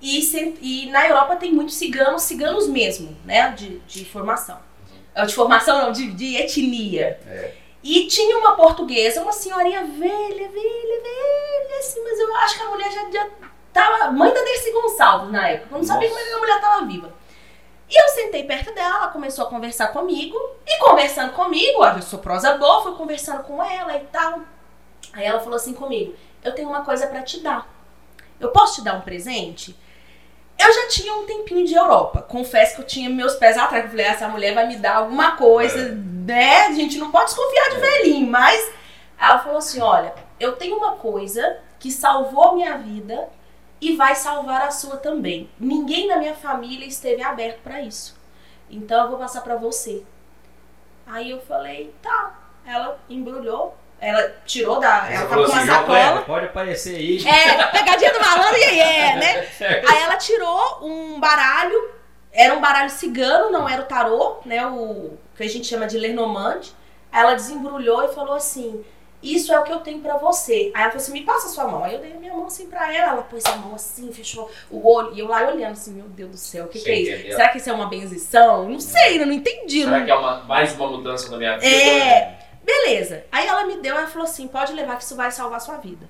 e, e na Europa tem muitos ciganos, ciganos mesmo, né? De, de formação. É, De formação não, de, de etnia. É. E tinha uma portuguesa, uma senhorinha velha, velha, velha, assim, mas eu acho que a mulher já, já tava. Mãe da Dercy Gonçalves na época. Eu não sabia Nossa. como é a mulher tava viva. E eu sentei perto dela, ela começou a conversar comigo. E conversando comigo, eu sou prosa boa, fui conversando com ela e tal. Aí ela falou assim comigo: Eu tenho uma coisa pra te dar. Eu posso te dar um presente? Eu já tinha um tempinho de Europa. Confesso que eu tinha meus pés atrás. Eu falei, essa mulher vai me dar alguma coisa, né? A gente não pode desconfiar de velhinho, mas ela falou assim: olha, eu tenho uma coisa que salvou a minha vida e vai salvar a sua também. Ninguém na minha família esteve aberto pra isso. Então eu vou passar pra você. Aí eu falei, tá. Ela embrulhou, ela tirou da. Aí Ela tava falou com uma assim, João sacola. Pode aparecer aí. É, pegadinha do malandro e aí é, né? Aí ela tirou um baralho, era um baralho cigano, não era o tarô, né? O que a gente chama de Lenormand. Aí ela desembrulhou e falou assim: Isso é o que eu tenho pra você. Aí ela falou assim: Me passa a sua mão. Aí eu dei a minha mão assim pra ela. Ela pôs a mão assim, fechou o olho. E eu lá olhando assim: Meu Deus do céu, o que, que é isso? Será que isso é uma benzição? Não sei, eu não entendi. Será não- que é uma, mais uma mudança na minha vida? É. Beleza. Aí ela me deu, ela falou assim: pode levar que isso vai salvar sua vida.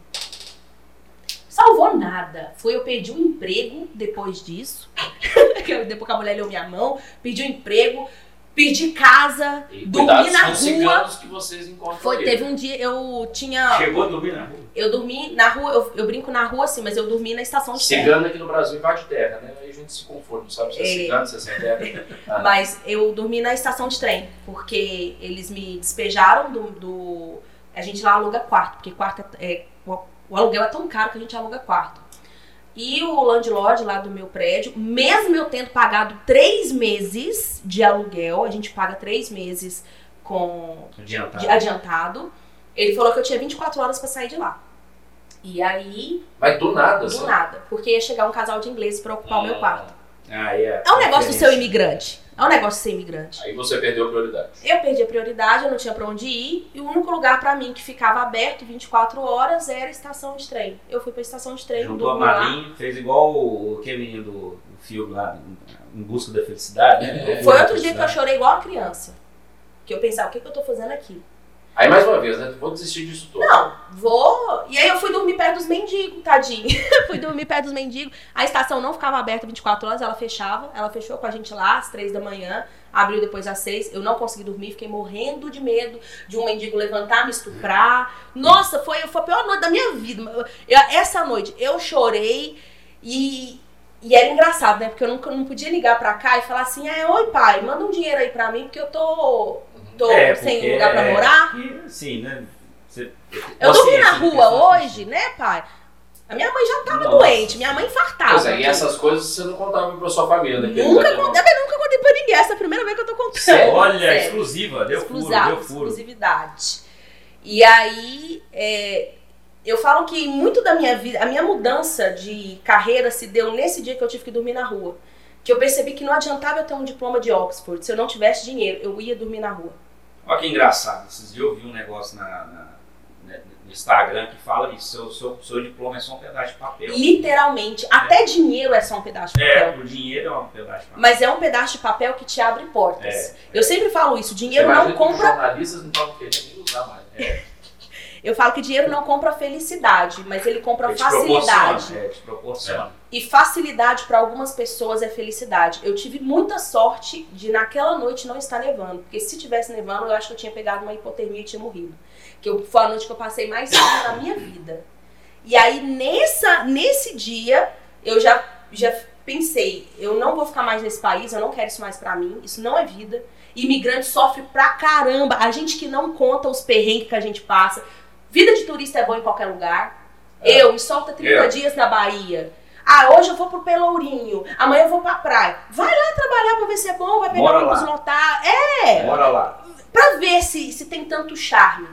Salvou nada. Foi eu perdi um emprego depois disso. depois que a mulher leu minha mão, perdi um emprego, perdi casa, E dormi cuidados na rua. que vocês encontram Foi, teve um dia, eu tinha. Chegou a dormir na rua. Eu dormi na rua, eu, eu brinco na rua assim, mas eu dormi na estação de trem. Cigano aqui no Brasil invade terra, né? Aí a gente se confunde, não sabe se é, É. cigano, se é sem terra. Ah. Mas eu dormi na estação de trem, porque eles me despejaram do. do- a gente lá aluga quarto, porque quarto é, é- o aluguel é tão caro que a gente aluga quarto. E o landlord lá do meu prédio, mesmo eu tendo pagado três meses de aluguel, a gente paga três meses com Adiantado. adiantado, ele falou que eu tinha 24 horas pra sair de lá. E aí, Mas do nada, assim. do nada, porque ia chegar um casal de ingleses pra ocupar o meu quarto. Ah, é. É um negócio um Diferença. imigrante. É um negócio de ser imigrante. Aí você perdeu a prioridade. Eu perdi a prioridade, eu não tinha pra onde ir, e o único lugar pra mim que ficava aberto 24 horas era a estação de trem. Eu fui pra estação de trem, Juntou a. Marinha, fez igual o aquele menino do, do filme lá, Em Busca da Felicidade. né? É. Foi outro dia que eu chorei igual uma criança. Que eu pensava, o que, que eu tô fazendo aqui? Aí mais uma vez, né? Vou desistir disso tudo. Não, vou. E aí eu fui dormir perto dos mendigos, tadinho. fui dormir perto dos mendigos. A estação não ficava aberta 24 horas, ela fechava. Ela fechou com a gente lá às 3 da manhã, abriu depois às 6. Eu não consegui dormir, fiquei morrendo de medo de um mendigo levantar, me estuprar. Nossa, foi, foi a pior noite da minha vida. Eu- essa noite eu chorei e. E era engraçado, né? Porque eu nunca não podia ligar pra cá e falar assim: ah, oi pai, manda um dinheiro aí pra mim, porque eu tô, tô É, sem lugar pra é- morar. Assim, né? Você, Eu dormi na rua hoje, né, pai? A minha mãe já tava Nossa. doente, minha mãe infartava. Pois é, e essas coisas você não contava pra sua família, né? Nunca contei, eu nunca contei pra ninguém. Essa é a primeira vez que eu tô contando. Sério? Olha, Sério. exclusiva, deu furo, deu furo. exclusividade. E aí, é, eu falo que muito da minha vida, a minha mudança de carreira se deu nesse dia que eu tive que dormir na rua. Que eu percebi que não adiantava eu ter um diploma de Oxford. Se eu não tivesse dinheiro, eu ia dormir na rua. Olha que engraçado, esses dias eu vi um negócio na, na- né, no Instagram que fala isso, seu, seu, seu diploma é só um pedaço de papel. Literalmente. Até dinheiro é só um pedaço de papel. É, o dinheiro é um pedaço de papel. Mas é um pedaço de papel que te abre portas. É, Eu sempre falo isso, dinheiro não que os compra. jornalistas não estavam querendo usar mais. né? Eu falo que dinheiro não compra felicidade, mas ele compra Ele facilidade. É, te proporciona. E facilidade para algumas pessoas é felicidade. Eu tive muita sorte de naquela noite não estar nevando, porque se tivesse nevando, eu acho que eu tinha pegado uma hipotermia e tinha morrido. Que eu, foi a noite que eu passei mais frio na minha vida. E aí nessa nesse dia eu já já pensei, eu não vou ficar mais nesse país, eu não quero isso mais pra mim, isso não é vida. Imigrante sofre pra caramba. A gente que não conta os perrengues que a gente passa. Vida de turista é bom em qualquer lugar. É. Eu, me solta 30 É. dias na Bahia. Ah, hoje eu vou pro Pelourinho. Amanhã eu vou pra praia. Vai lá trabalhar pra ver se é bom, vai pegar Bora um ônibus lá. lotado. É, Bora lá. pra ver se, se tem tanto charme.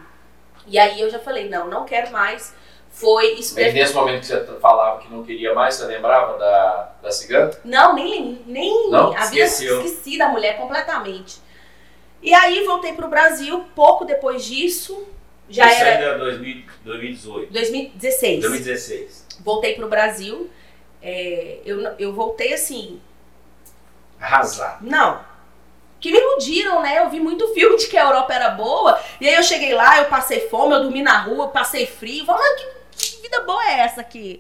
E aí eu já falei, não, não quero mais. Foi isso. Mas nesse momento que você falava que não queria mais, você lembrava da, da cigana? Não, nem, nem Não? a vida esqueci da mulher completamente. E aí voltei pro Brasil, pouco depois disso, já Isso era 2000, 2018. 2016. 2016. Voltei pro Brasil. é, eu, eu voltei assim, Arrasar. não. Que me iludiram, né? Eu vi muito filme de que a Europa era boa. E aí eu cheguei lá, eu passei fome, eu dormi na rua, passei frio. Falei, mas que, que vida boa é essa aqui?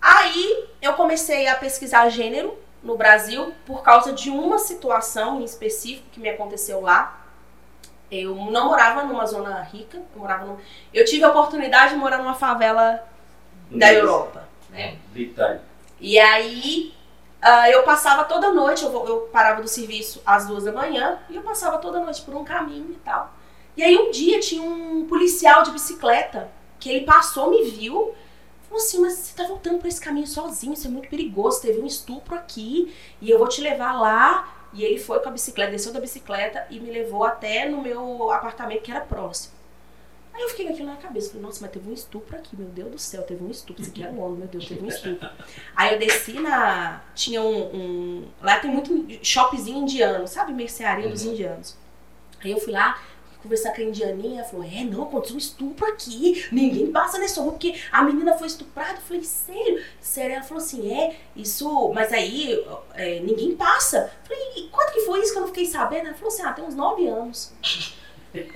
Aí eu comecei a pesquisar gênero no Brasil por causa de uma situação em específico que me aconteceu lá. Eu não morava numa zona rica, eu morava num... Eu tive a oportunidade de morar numa favela da Europa, né? Britânico. E aí ah, eu passava toda noite, eu, eu parava do serviço às duas da manhã e eu passava toda noite por um caminho e tal. E aí um dia tinha um policial de bicicleta que ele passou, me viu, falou assim, mas você tá voltando por esse caminho sozinho, isso é muito perigoso, teve um estupro aqui e eu vou te levar lá. E ele foi com a bicicleta, desceu da bicicleta e me levou até no meu apartamento que era próximo. Aí eu fiquei com aquilo na cabeça, falei, nossa, mas teve um estupro aqui, meu Deus do céu, teve um estupro, isso aqui é Londres, meu Deus, teve um estupro. Aí eu desci na. Tinha um. um- lá tem muito shopzinho indiano, sabe? Mercearia dos Uhum. indianos. Aí eu fui lá conversar com a indianinha, ela falou: É, não, aconteceu um estupro aqui. Ninguém passa nessa rua porque a menina foi estuprada. Eu falei: Sério? Sério? Ela falou assim: É, isso. Mas aí é, ninguém passa. Eu falei: foi isso que eu não fiquei sabendo? Ela falou assim: Ah, tem uns nove anos.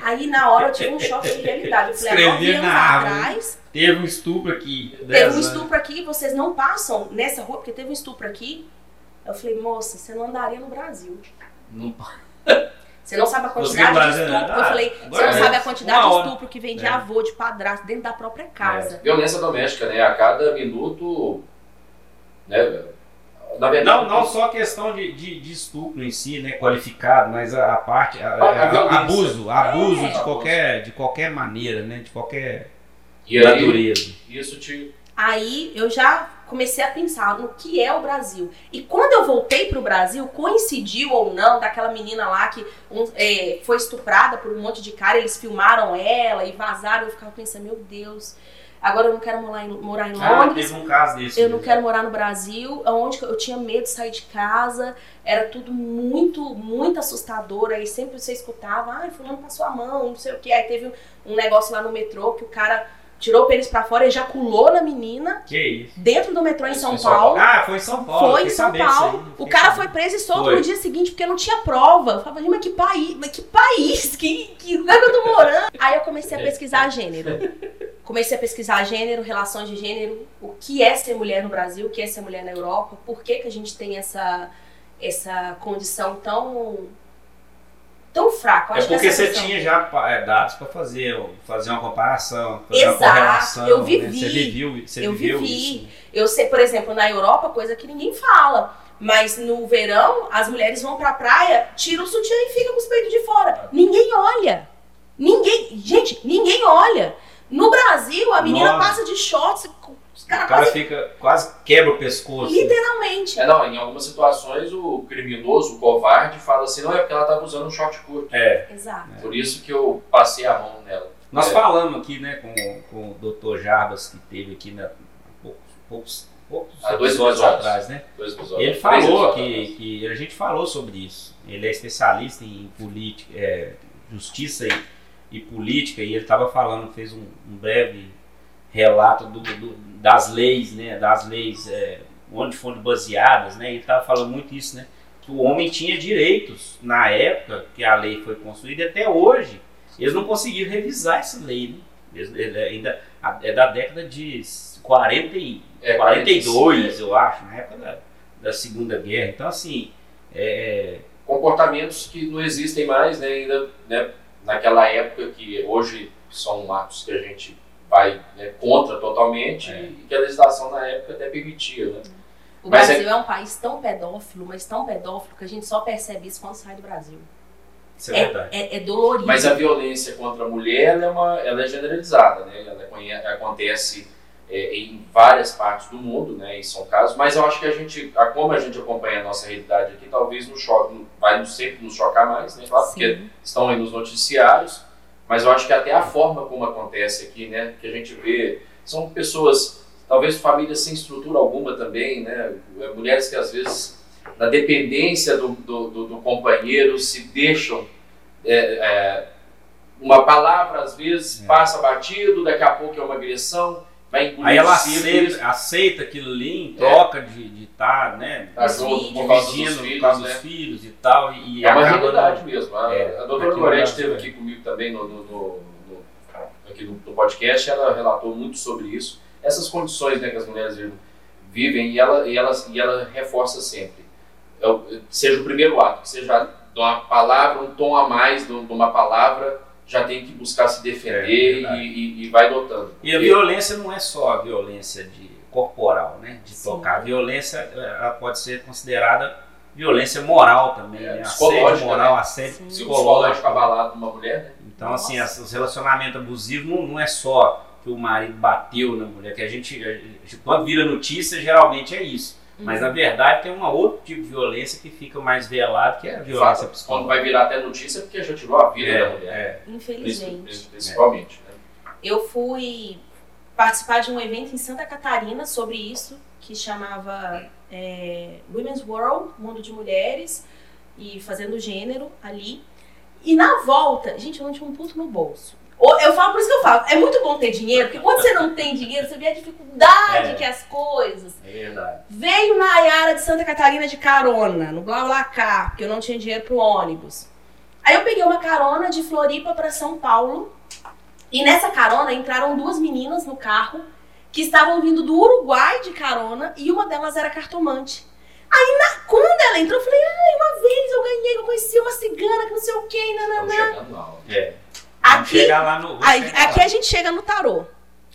Aí na hora eu tive um choque de realidade. Eu falei, há nove anos na árvore. atrás, Teve um estupro aqui. teve um estupro aqui, vocês não passam nessa rua, porque teve um estupro aqui. Eu falei, moça, você não andaria no Brasil. Não Você não sabe a Você quantidade de estupro. né? Eu falei, Ah, você não sabe é a quantidade de estupro que vem de É. avô, de padrasto, dentro da própria casa. Violência doméstica, né? A cada minuto. Né? Na verdade. Não, não só a questão de, de, de estupro em si, né, qualificado, mas a, a parte, a- A- abuso, abuso É. de qualquer, de qualquer maneira, né, de qualquer E aí, natureza. isso te. Aí eu já comecei a pensar no que é o Brasil. E quando eu voltei pro Brasil, coincidiu ou não daquela menina lá que um, é, foi estuprada por um monte de cara, eles filmaram ela e vazaram. Eu ficava pensando, meu Deus, agora eu não quero morar em, morar em Ah, Londres. teve um caso desse. Eu não mesmo. quero morar no Brasil, onde eu tinha medo de sair de casa, era tudo muito, muito assustador. Aí sempre você escutava, ai, fulano passou a mão, não sei o que. Aí teve um negócio lá no metrô que o cara tirou o pênis pra fora, ejaculou na menina, Que isso? dentro do metrô em São em São Paulo. Ah, foi em São Paulo. Foi em São Paulo. aí, O cara sabendo. foi preso e solto Foi. no dia seguinte porque não tinha prova. Eu falava, mas que país, mas que país, que, que lugar que eu tô morando? Aí eu comecei a pesquisar gênero. Comecei a pesquisar gênero, relações de gênero, o que é ser mulher no Brasil, o que é ser mulher na Europa, por que, que a gente tem essa, essa condição tão, tão fraca. Eu É porque você questão- tinha já é, dados para fazer, fazer uma comparação, fazer Exato, uma correlação. eu né? vivi. Você viveu, você Eu viveu vivi. isso. Eu sei, por exemplo, na Europa, coisa que ninguém fala. Mas no verão, as mulheres vão pra praia, tiram o sutiã e ficam com os peitos de fora. Ninguém olha. Ninguém. Gente, ninguém olha. No Brasil, a menina Nossa. passa de shorts, os O caras cara quase fica, quase quebra o pescoço. literalmente. É, não, em algumas situações o criminoso, o covarde, fala assim: não é porque ela estava usando um short curto. É. Exato. Por isso que eu passei a mão nela. Nós É. falamos aqui, né, com, com o Dr. Jarbas, que teve aqui né, há poucos, poucos, poucos Há dois episódios episódios. atrás, né? Dois episódios. Ele falou que, que a gente falou sobre isso. Ele é especialista em política, é, justiça e, e política, e ele estava falando, fez um, um breve relato do- do- das leis, né? Das leis é, onde foram baseadas, né? Ele estava falando muito isso, né? Que o homem tinha direitos na época que a lei foi construída e até hoje. Eles não conseguiram revisar essa lei, né? Eles- ele ainda é da década de 40 e É, 42, eu acho, na época da, da Segunda Guerra. Então, assim, é, comportamentos que não existem mais, né, ainda, né, naquela época que hoje são atos que a gente vai né, contra totalmente É. e que a legislação na época até permitia, né? O Mas Brasil é... um país tão pedófilo, mas tão pedófilo, que a gente só percebe isso quando sai do Brasil. isso é, verdade. É, é dolorido. Mas a violência contra a mulher ela é, uma, ela é generalizada, né? Ela acontece é, em várias partes do mundo, né? E são casos, mas eu acho que a gente, a- como a gente acompanha a nossa realidade aqui, talvez nos choque, vai sempre nos chocar mais, né? Claro, porque estão aí nos noticiários, mas eu acho que até a forma como acontece aqui, né, que a gente vê, são pessoas, talvez famílias sem estrutura alguma também, né, mulheres que às vezes, na dependência do, do, do- do companheiro, se deixam, é, é, uma palavra às vezes É. passa batido, daqui a pouco é uma agressão, vai engolir Aí ela aceita, aceita aquilo ali em troca de estar, né? tá Os junto filhos. por causa dos por filhos, causa né? dos filhos e tal. E, É uma realidade não- mesmo. A, É, a doutora Brasil, esteve é. aqui comigo também no, no- no- aqui no, podcast, ela relatou muito sobre isso. Essas condições né, que as mulheres vivem, e, ela, e, ela, e ela reforça sempre. É o- seja o primeiro ato, que seja uma palavra, um tom a mais de uma palavra, já tem que buscar se É, defender verdade. e, e- vai dotando. E a Porque- violência não é só a violência de corporal, né? De Sim. tocar. A violência ela pode ser considerada violência moral também, É, né? psicológica, Assédio moral, né? assédio Sim. Se psicológico. psicológico abalado de uma mulher, né? Então, assim, Nossa. as- os relacionamentos abusivos não, não é só que o marido bateu na mulher, que a gente, a gente- quando vira notícia, geralmente é isso. Mas na verdade tem um outro tipo de violência que fica mais velado, que é a violência Fato, quando psicológica. vai virar até notícia, é porque já tirou a vida da mulher. É, Infelizmente. Princi- Principalmente. Né? Eu fui participar de um evento em Santa Catarina sobre isso, que chamava é, Women's World, Mundo de Mulheres, e fazendo gênero ali. E na volta, gente, eu não tinha um puto no bolso. Eu falo, por isso que eu falo, é muito bom ter dinheiro, porque quando você não tem dinheiro, você vê a dificuldade É. que é as coisas. é verdade. Veio na Yara de Santa Catarina de carona, no BlaBlaCar, porque eu não tinha dinheiro pro ônibus. Aí eu peguei uma carona de Floripa para São Paulo. E nessa carona entraram duas meninas no carro que estavam vindo do Uruguai de carona e uma delas era cartomante. Aí na, quando ela entrou, eu falei, ai, uma vez eu ganhei, eu conheci uma cigana que não sei o que, nananã. É. Aqui, no. aí- aqui a gente chega no tarô.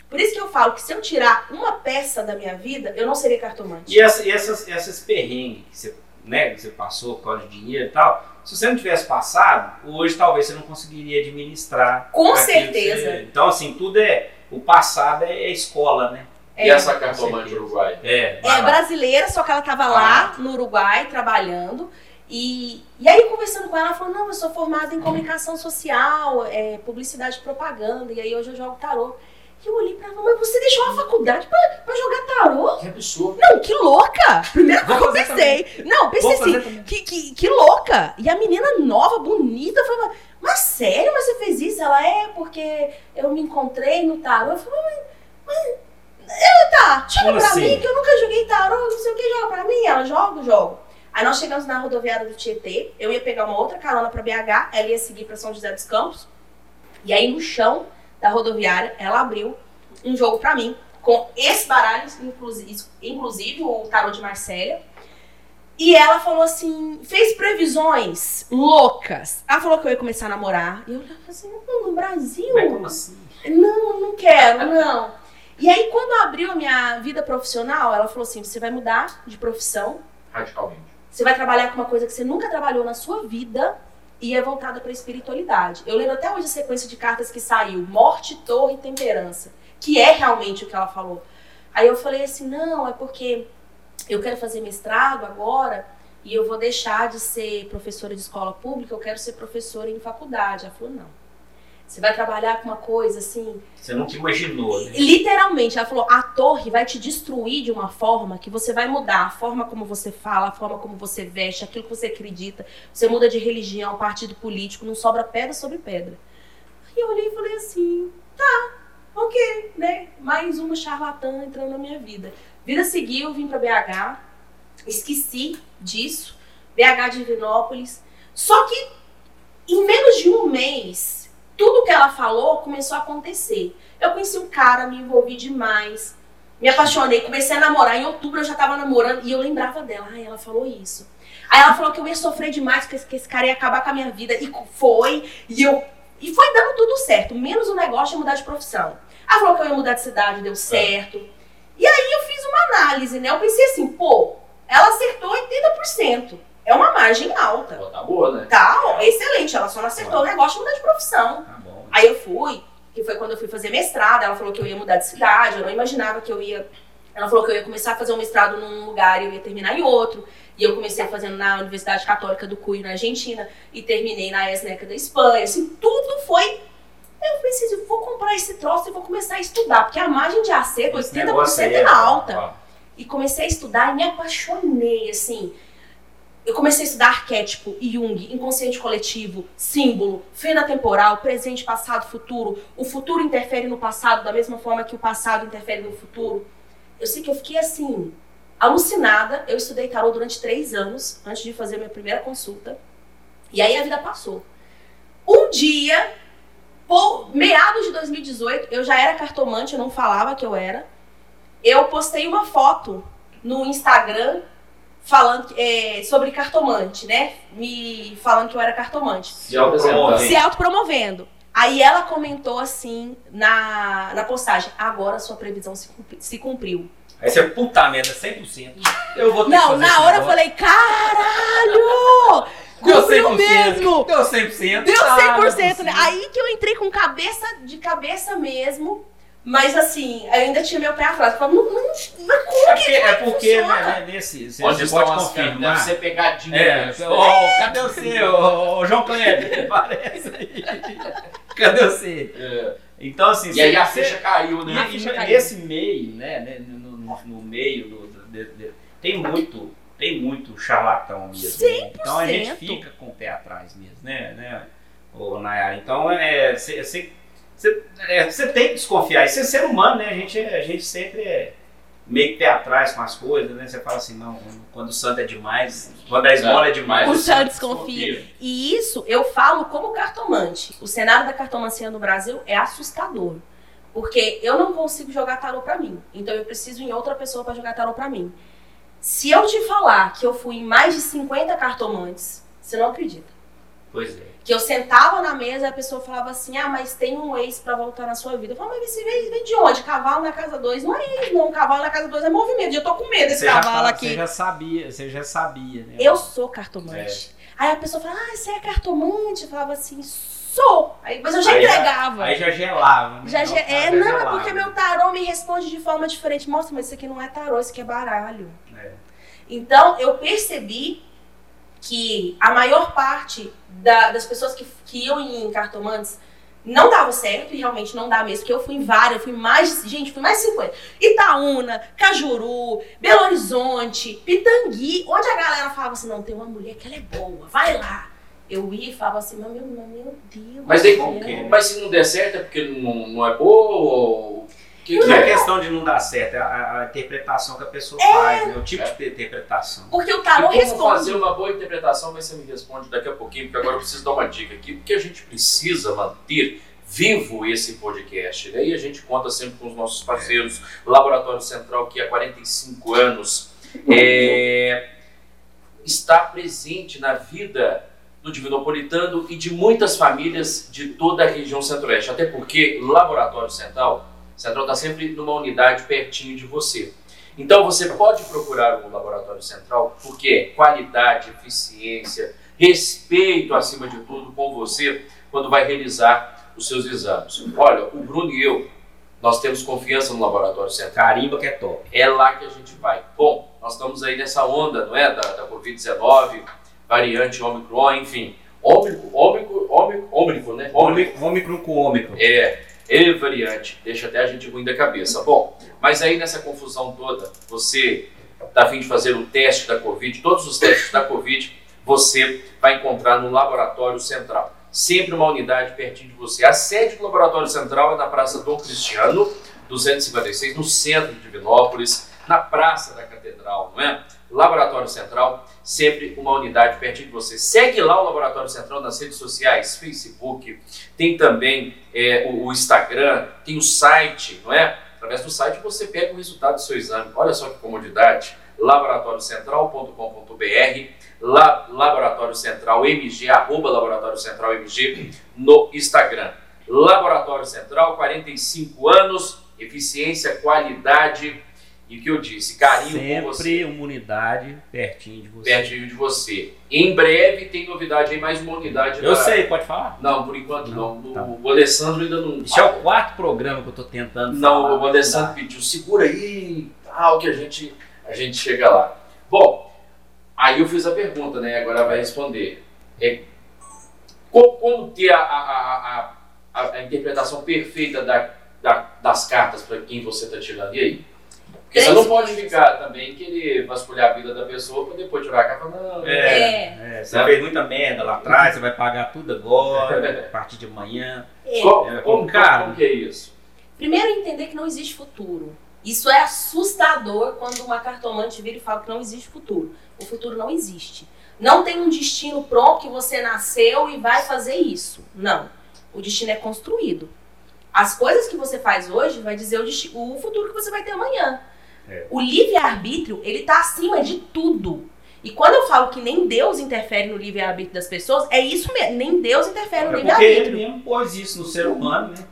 Por isso que eu falo que se eu tirar uma peça da minha vida, eu não seria cartomante. E, essa, e essas, essas perrengues que você, né, que você passou por causa de dinheiro e tal, se você não tivesse passado, hoje talvez você não conseguiria administrar. Com certeza. você- Então, assim, tudo é. O passado é, é escola, né? E É. essa cartomante uruguaia? É. É brasileira, só que ela tava lá no Uruguai trabalhando. E, e aí, conversando com ela, ela falou: Não, eu sou formada em comunicação social, é, publicidade e propaganda, e aí hoje eu jogo tarô. E eu olhei pra ela, mas você deixou a faculdade pra, pra jogar tarô? Que absurdo. Não, que louca! Vou que eu pensei. Não, pensei assim, que, que, que louca! E a menina nova, bonita, falou, mas sério, mas você fez isso? Ela é porque eu me encontrei no tarô. Eu falei, mas, mas eu, tá, joga Como pra assim? mim, que eu nunca joguei tarô, não sei o que, joga pra mim. Ela joga, jogo. Aí nós chegamos na rodoviária do Tietê, eu ia pegar uma outra carona pra BH, ela ia seguir pra São José dos Campos. E aí no chão da rodoviária, ela abriu um jogo pra mim, com esse baralho, inclusive, inclusive o tarô de Marcélia. E ela falou assim, fez previsões loucas. Ela falou que eu ia começar a namorar. E eu olhava assim, "Hum, no Brasil? Assim? Não, não quero, não. E aí, quando abriu a minha vida profissional, ela falou assim: você vai mudar de profissão, Radicalmente. Você vai trabalhar com uma coisa que você nunca trabalhou na sua vida e é voltada para espiritualidade. Eu lembro até hoje a sequência de cartas que saiu: morte, torre e temperança, que é realmente o que ela falou. Aí eu falei assim: não, é porque eu quero fazer mestrado agora e eu vou deixar de ser professora de escola pública, eu quero ser professora em faculdade. Ela falou: não. Você vai trabalhar com uma coisa assim, Você nunca imaginou, né? Literalmente, ela falou: a torre vai te destruir de uma forma que você vai mudar a forma como você fala, a forma como você veste, aquilo que você acredita. Você muda de religião, partido político, não sobra pedra sobre pedra. Aí eu olhei e falei assim: tá, ok, né? Mais uma charlatã entrando na minha vida. Vida seguiu, vim pra BH, esqueci disso, BH de Divinópolis. Só que em menos de um mês, tudo que ela falou começou a acontecer. Eu conheci um cara, me envolvi demais, me apaixonei, comecei a namorar. Em outubro eu já tava namorando e eu lembrava dela. Ai, ela falou isso. Aí ela falou que eu ia sofrer demais, que esse, que esse cara ia acabar com a minha vida. E foi. E eu. E foi dando tudo certo, menos o negócio de mudar de profissão. Ela falou que eu ia mudar de cidade, deu certo. E aí eu fiz uma análise, né? Eu pensei assim, pô, ela acertou 80%. É uma margem alta. Pô, tá boa, né? Tá, ó, excelente. Ela só não acertou o negócio de mudar de profissão. Tá bom. Aí eu fui, que foi quando eu fui fazer mestrado. Ela falou que eu ia mudar de cidade, eu não imaginava que eu ia. Ela falou que eu ia começar a fazer um mestrado num lugar e eu ia terminar em outro. E eu comecei fazendo na Universidade Católica do Cuy, na Argentina, e terminei na ESNECA da Espanha. Assim, tudo foi. Eu pensei, eu vou comprar esse troço e vou começar a estudar, porque a margem de acerto, Esse 80% negócio aí é alta ó, e comecei a estudar e me apaixonei, assim. Eu comecei a estudar arquétipo, Jung, inconsciente coletivo, símbolo, fenda temporal, presente, passado, futuro. O futuro interfere no passado da mesma forma que o passado interfere no futuro. Eu sei que eu fiquei assim, alucinada. Eu estudei tarô durante três anos, antes de fazer minha primeira consulta. E aí a vida passou. Um dia, por meados de 2018, eu já era cartomante, eu não falava que eu era eu postei uma foto no Instagram falando é, sobre cartomante, né? Me falando que eu era cartomante. Se apresentar. Se autopromovendo. Aí ela comentou assim na, na postagem: agora sua previsão se, cumpri- se cumpriu. Aí você, puta merda, 100%. Eu vou ter que Não, na hora eu falei: caralho! Deu Cumpriu 100%. mesmo! Deu 100%. Deu Ah, não é 100%, né? Aí que eu entrei com cabeça de cabeça mesmo. Mas assim, eu ainda tinha meu pé atrás. Eu falei, não, não, mas como É que porque, é porque né, né, nesse, você, você pode câmeras? confirmar. Deve ser pegadinha. É, né? ô, cadê o seu, ô, ô, João Kleber? Parece aí. Cadê você? É. Então, assim, E aí a você- ficha caiu, né? e ficha caiu. nesse meio, né, né, no, no- no meio do, do- de- de- tem muito, tem muito charlatão mesmo. né? Então a gente 100%. fica com o pé atrás mesmo, né, né, ô, Nayara? Então é, você é, você tem que desconfiar. Isso é ser humano, né? A gente, é- a gente sempre é, meio que pé atrás com as coisas, né? Você fala assim, não, quando o santo é demais, quando a esmola é demais, O santo santo desconfia. E isso eu falo como cartomante. O cenário da cartomancia no Brasil é assustador. Porque eu não consigo jogar tarô pra mim. Então eu preciso em outra pessoa pra jogar tarô pra mim. Se eu te falar que eu fui em mais de 50 cartomantes, você não acredita. Pois é. Que eu sentava na mesa e a pessoa falava assim: Ah, mas tem um ex pra voltar na sua vida. Eu falava, mas esse ex vem de onde? Cavalo na casa 2. Não é ex, não. Cavalo na casa 2 é movimento. Eu tô com medo desse Você já, cavalo fala- aqui. você já sabia, você já sabia, né? Eu sou cartomante. Aí a pessoa fala, ah, você é cartomante? Eu falava assim, sou. Aí, mas eu já Aí já- entregava. Aí já gelava, né? já, ge- é, já não, é gelava. porque meu tarô me responde de forma diferente. Mostra, mas isso aqui não é tarô, isso aqui é baralho. É. Então, eu percebi que a maior parte da- das pessoas que, que iam em cartomantes não dava certo, e realmente não dá mesmo, porque eu fui em várias, eu fui mais, gente, fui mais de 50. Itaúna, Cajuru, Belo Horizonte, Pitangui, onde a galera falava assim, não, tem uma mulher que ela é boa, vai lá. Eu ia e falava assim, mas meu, mas meu Deus. Mas, céu. que- mas se não der certo é porque não, não é boa ou... O que, que Não é é? questão de não dar certo, é a, a interpretação que a pessoa faz, né? o tipo É. de interpretação. Porque o E tarô como responde. fazer uma boa interpretação, mas você me responde daqui a pouquinho, porque agora eu preciso dar uma dica aqui, porque a gente precisa manter vivo esse podcast. Daí a gente conta sempre com os nossos parceiros, Laboratório Central, que há 45 anos é, está presente na vida do Divinopolitano e de muitas famílias de toda a região centro-oeste. Até porque Laboratório Central, Central está sempre numa unidade pertinho de você. Então você pode procurar o Laboratório Central porque qualidade, eficiência, respeito acima de tudo com você quando vai realizar os seus exames. Olha, o Bruno e eu, nós temos confiança no Laboratório Central. Carimba que é top. É lá que a gente vai. Bom, nós estamos aí nessa onda, não é? Da, da Covid-19, variante Omicron, enfim. Ômico, ômico, ômico, né? Ômicron com ômicron. É, é variante. Deixa até a gente ruim da cabeça. Bom, mas aí nessa confusão toda, você está a fim de fazer o teste da Covid, todos os testes da Covid, você vai encontrar no Laboratório Central. Sempre uma unidade pertinho de você. A sede do Laboratório Central é na Praça Dom Cristiano, 256, no centro de Divinópolis, na Praça da Catedral, não é? Laboratório Central, sempre uma unidade pertinho de você. Segue lá o Laboratório Central nas redes sociais, Facebook, tem também é, o, o Instagram, tem o site, não é? Através do site você pega o resultado do seu exame. Olha só que comodidade. laboratóriocentral.com.br La, Laboratório Central MG, arroba Laboratório Central MG no Instagram. Laboratório Central, 45 anos, eficiência, qualidade e o que eu disse, carinho com você Sempre uma unidade pertinho de você. pertinho de você. Em breve tem novidade aí, mais uma unidade. Eu da- sei, pode falar. Não, por enquanto não. Não, O- tá. O Alessandro ainda não. Esse é o quarto programa que eu tô tentando Não, falar. o Alessandro pediu, segura aí, tal, que a gente, a gente chega lá. Bom, aí eu fiz a pergunta, né? Agora vai responder. É, co- como, ter a, a, a, a, a interpretação perfeita da, da- das cartas para quem você está tirando? E aí? Porque você não pode coisas. ficar também querer vasculhar a vida da pessoa para depois tirar a carta. Não, É, é, você Né? fez muita merda lá atrás, você vai pagar tudo agora, a partir de amanhã. É. Como, É, como, cara. como que é isso? Primeiro, entender que não existe futuro. Isso é assustador quando uma cartomante vira e fala que não existe futuro. O futuro não existe. Não tem um destino pronto que você nasceu e vai fazer isso. Não. O destino é construído. As coisas que você faz hoje vai dizer o, desti- o futuro que você vai ter amanhã. É. O livre-arbítrio, ele tá acima de tudo. E quando eu falo que nem Deus interfere no livre-arbítrio das pessoas, é isso mesmo. Nem Deus interfere no É porque ele livre-arbítrio. mesmo pôs isso no ser humano, né?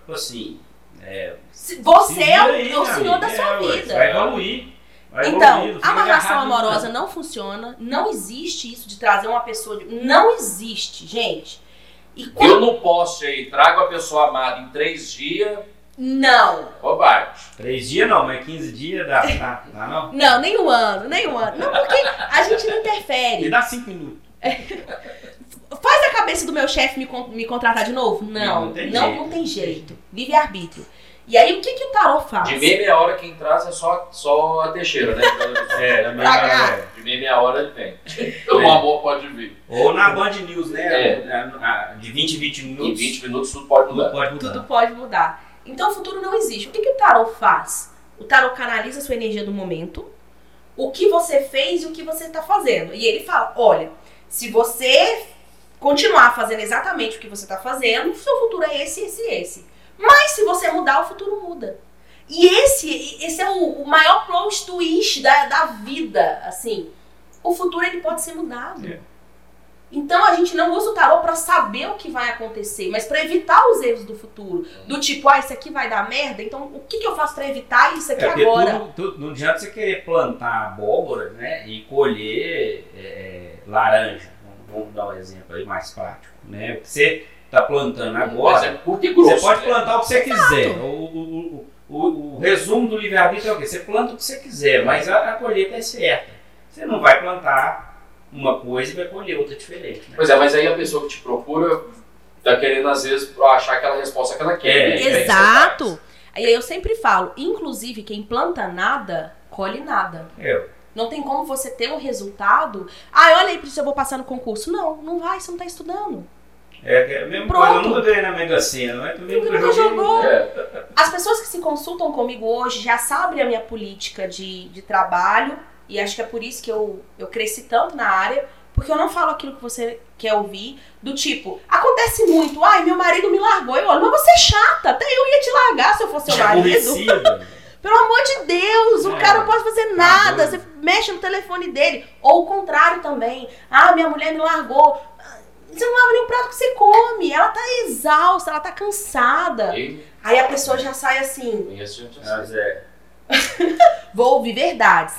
Tipo assim, é, Se- Você se é o, aí, o senhor da sua É, vida. Vai evoluir. Vai evoluir, Então, fica amarração amorosa não. não funciona. Não existe isso de trazer uma pessoa. De... Não existe, gente. E quando... Eu não posso aí, trago a pessoa amada em três dias, Não. bobagem. Três dias não, mas 15 dias dá, dá, dá não? Não, nem um ano, nem um ano. Não, porque a gente não E interfere. dá 5 minutos. Faz a cabeça do meu chefe me, me contratar de novo? Não, Não, não, não tem não, jeito. tem jeito. Livre-arbítrio. E aí, o que, que o tarô faz? De meia meia hora quem traz é só, só a Teixeira, né? É, cá. mesma, De meia meia hora ele vem. O amor pode vir. Ou na Band News, né? É. De 20 em 20 Em minutos. 20 minutos tudo pode tudo mudar. pode mudar. Tudo pode mudar. Então, o futuro não existe. O que, que o tarô faz? O tarot canaliza a sua energia do momento, o que você fez e o que você está fazendo. E ele fala: olha, se você continuar fazendo exatamente o que você está fazendo, seu futuro é esse, esse, esse. Mas se você mudar, o futuro muda. E esse, esse é o, maior plot twist da, da vida, assim. O futuro ele pode ser mudado. É. Então a gente não usa o tarô para saber o que vai acontecer, mas para evitar os erros do futuro. Do tipo, ah, isso aqui vai dar merda, então o que, que eu faço para evitar isso aqui É, agora? tudo- tudo- não adianta você querer plantar abóbora né, e colher é, laranja. Vamos- dar um exemplo aí mais prático. Né? O que você está plantando agora, curto e grosso. você pode né? plantar o que você quiser. O, o- o- o- o resumo do livre-arbítrio é o quê? Você planta o que você quiser, mas a, a colheita é certa. Você não vai plantar uma coisa e vai colher outra diferente. Né? Pois é, mas aí a pessoa que te procura tá querendo, às vezes, achar aquela resposta que ela quer. É, né? Exato. Aí eu sempre falo, inclusive quem planta nada, colhe nada. É, Não tem como você ter um resultado. Ah, olha aí, por isso eu vou passar no concurso. Não, não vai, você não tá estudando. é, é a mesma Pronto. coisa. Eu nunca ganhei na Mega Sena, né? Também Nunca nunca jogou. É, As pessoas que se consultam comigo hoje já sabem a minha política de, de trabalho. E acho que é por isso que eu, eu cresci tanto na área. Porque eu não falo aquilo que você quer ouvir. Do tipo, acontece muito. Ai, meu marido me largou. Eu olho, mas você é chata. Até eu ia te largar se eu fosse seu marido. Pelo amor de Deus, o É. cara não pode fazer nada. doido. Você mexe no telefone dele. Ou o contrário também. Ah, minha mulher me largou. Você não lava nem o prato que você come. Ela tá exausta, ela tá cansada. e Aí a pessoa já sai assim: assim. Mas é, vou ouvir verdades.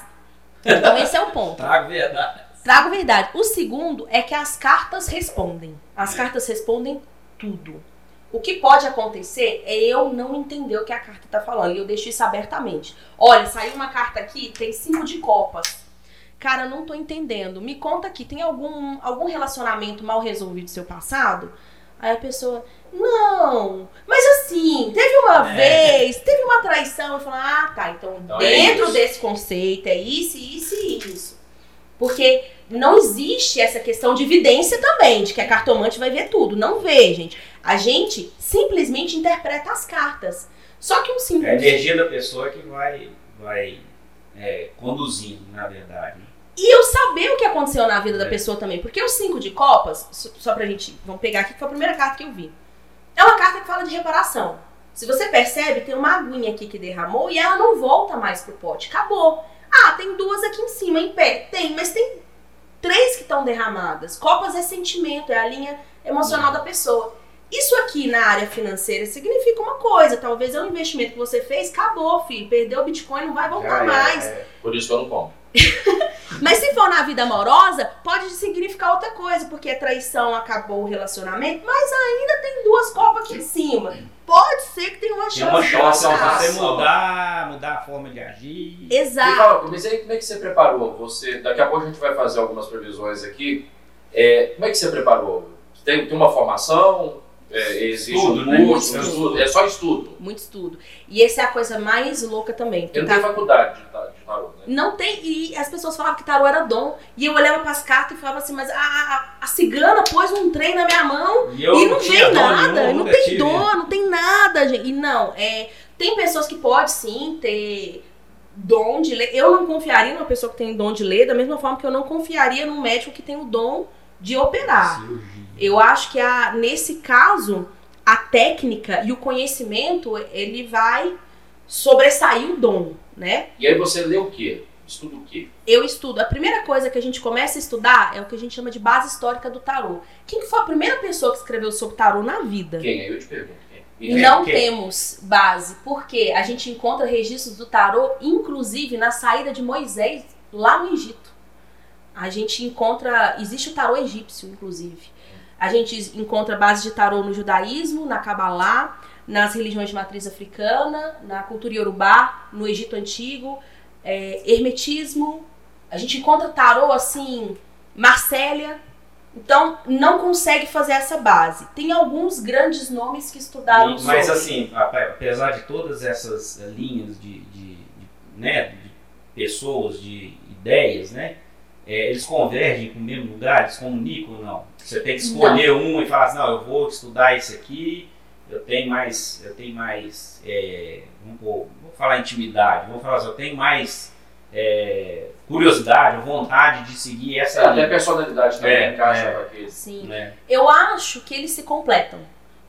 Então esse é o ponto. trago verdade. Trago verdade. O segundo é que as cartas respondem. As cartas respondem tudo. O que pode acontecer é eu não entender o que a carta tá falando. E eu deixo isso abertamente. Olha, saiu uma carta aqui, tem cinco de copas. Cara, eu não tô entendendo. Me conta aqui, tem algum, algum relacionamento mal resolvido do seu passado? Aí a pessoa, não, mas assim, teve uma É. vez, teve uma traição. Eu falo, ah, tá, então, Então é dentro isso. desse conceito é isso, isso e isso. Porque não existe essa questão de evidência também, de que a cartomante vai ver tudo. Não vê, gente. A gente simplesmente interpreta as cartas. Só que um É a simples. energia da pessoa que vai, vai é, conduzindo, na verdade. E eu saber o que aconteceu na vida da É. pessoa também. Porque o cinco de copas, só- só pra gente. Vamos pegar aqui, que foi a primeira carta que eu vi. É uma carta que fala de reparação. Se você percebe, tem uma aguinha aqui que derramou e ela não volta mais pro pote. Acabou. Ah, tem duas aqui em cima, em pé. Tem, mas tem três que estão derramadas. Copas é sentimento, é a linha emocional da pessoa. Isso aqui na área financeira significa uma coisa. Talvez é um investimento que você fez, acabou, filho. Perdeu o Bitcoin, não vai voltar Já é, mais. é. Por isso que eu não compro. Mas se for na vida amorosa, pode significar outra coisa, porque a traição acabou o relacionamento, mas ainda tem duas copas aqui em cima. Pode ser que tenha uma chance. Tem uma de chance de você mudar, mudar a forma de agir. Exato. fala, mas aí como é que você preparou? Você, daqui a pouco a gente vai fazer algumas previsões aqui. É, como é que você preparou? Tem, tem uma formação? É, existe Estudo, um né? curso? Muito estudo. É só estudo. Muito estudo. E essa é a coisa mais louca também. Eu não Tá- tenho faculdade de, ta- de tarô, né? Não tem. E as pessoas falavam que tarô era dom. E eu olhava pras cartas e falava assim, mas a, a, a cigana pôs um trem na minha mão E, eu e não vem dom nada, nenhum, não nunca tem tive. dor, não tem nada, gente. E não, é, tem pessoas que podem sim ter dom de ler. Eu não confiaria numa pessoa que tem dom de ler, da mesma forma que eu não confiaria num médico que tem o dom de operar. Cirurgia. Eu acho que a, nesse caso, a técnica e o conhecimento, ele vai sobressair o dom, né? E aí você lê o quê? Estuda o quê? Eu estudo. A primeira coisa que a gente começa a estudar é o que a gente chama de base histórica do tarô. Quem que foi a primeira pessoa que escreveu sobre tarô na vida? Quem? Aí eu te pergunto. Quem? Não quem? temos base, porque a gente encontra registros do tarô, inclusive na saída de Moisés lá no Egito. A gente encontra. Existe o tarô egípcio, inclusive. A gente encontra base de tarô no judaísmo, na Kabbalah, nas religiões de matriz africana, na cultura iorubá, no Egito Antigo, é, hermetismo. A gente encontra tarô assim, Marcélia. Então, não consegue fazer essa base. Tem alguns grandes nomes que estudaram Mas sobre. assim, ape- apesar de todas essas eh, linhas de, de- de, né, de pessoas, de ideias, né? Eh, eles convergem para o mesmo lugar, eles comunicam ou não? Você tem que escolher um e falar assim, não, eu vou estudar esse aqui, eu tenho mais, eu tenho mais, é, vamos pôr, vou falar intimidade, vou falar assim, eu tenho mais é, curiosidade, vontade de seguir essa É, até personalidade também É, encaixa é. com aquele. Sim. né? Eu acho que eles se completam.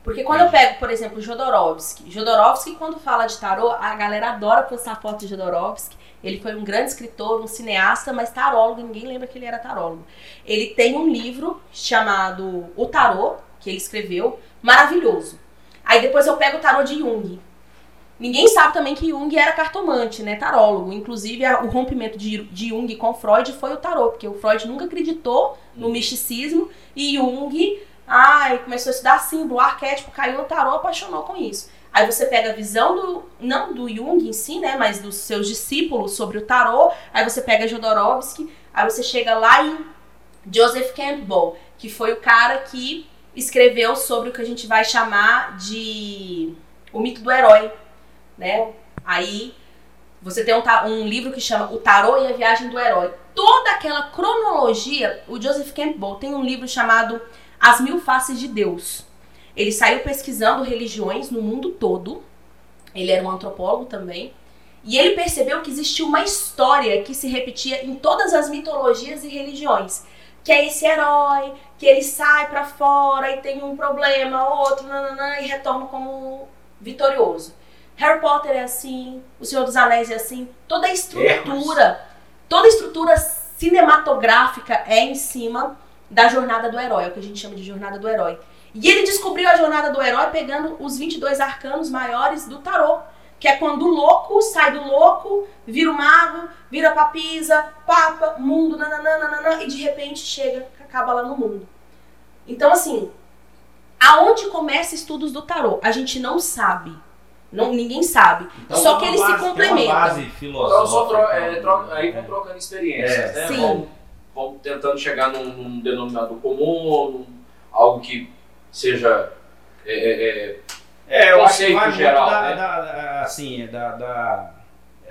Porque quando eu pego, por exemplo, Jodorowsky, Jodorowsky, quando fala de tarô, a galera adora postar foto de Jodorowsky. Ele foi um grande escritor, um cineasta, mas tarólogo, ninguém lembra que ele era tarólogo. Ele tem um livro chamado O Tarô, que ele escreveu, maravilhoso. Aí depois eu pego o tarô de Jung. Ninguém sabe também que Jung era cartomante, né? Tarólogo. Inclusive, o rompimento de, de Jung com Freud foi o tarô, porque o Freud nunca acreditou no misticismo e Jung, ai, começou a estudar símbolo, arquétipo, caiu no tarô, apaixonou com isso. Aí você pega a visão do, não do Jung em si, né, mas dos seus discípulos sobre o tarô, aí você pega Jodorowsky, aí você chega lá em Joseph Campbell, que foi o cara que escreveu sobre o que a gente vai chamar de o mito do herói, né? Aí você tem um, um livro que chama O Tarô e a Viagem do Herói. Toda aquela cronologia, o Joseph Campbell tem um livro chamado As Mil Faces de Deus. Ele saiu pesquisando religiões no mundo todo. Ele era um antropólogo também. E ele percebeu que existia uma história que se repetia em todas as mitologias e religiões. Que é esse herói, que ele sai pra fora e tem um problema, outro, nananã, e retorna como vitorioso. Harry Potter é assim, O Senhor dos Anéis é assim. Toda a estrutura, toda a estrutura cinematográfica é em cima da jornada do herói, é o que a gente chama de jornada do herói. E ele descobriu a jornada do herói pegando os 22 arcanos maiores do tarô, que é quando o louco sai do louco, vira o mago, vira papisa, papa, mundo, nananana, e de repente chega, acaba lá no mundo. Então, assim, aonde começa estudos do tarô? A gente não sabe. Não, ninguém sabe. Então, Só que eles se base- tem complementam. Uma base Então, só filosófica. tro é, tro aí vão trocando experiências, É. né? Sim. Vão, vão tentando chegar num, num denominador comum, num- algo que seja. é, é, é, É, eu acho que vai geral, muito da, né? da- da- assim, é da, da,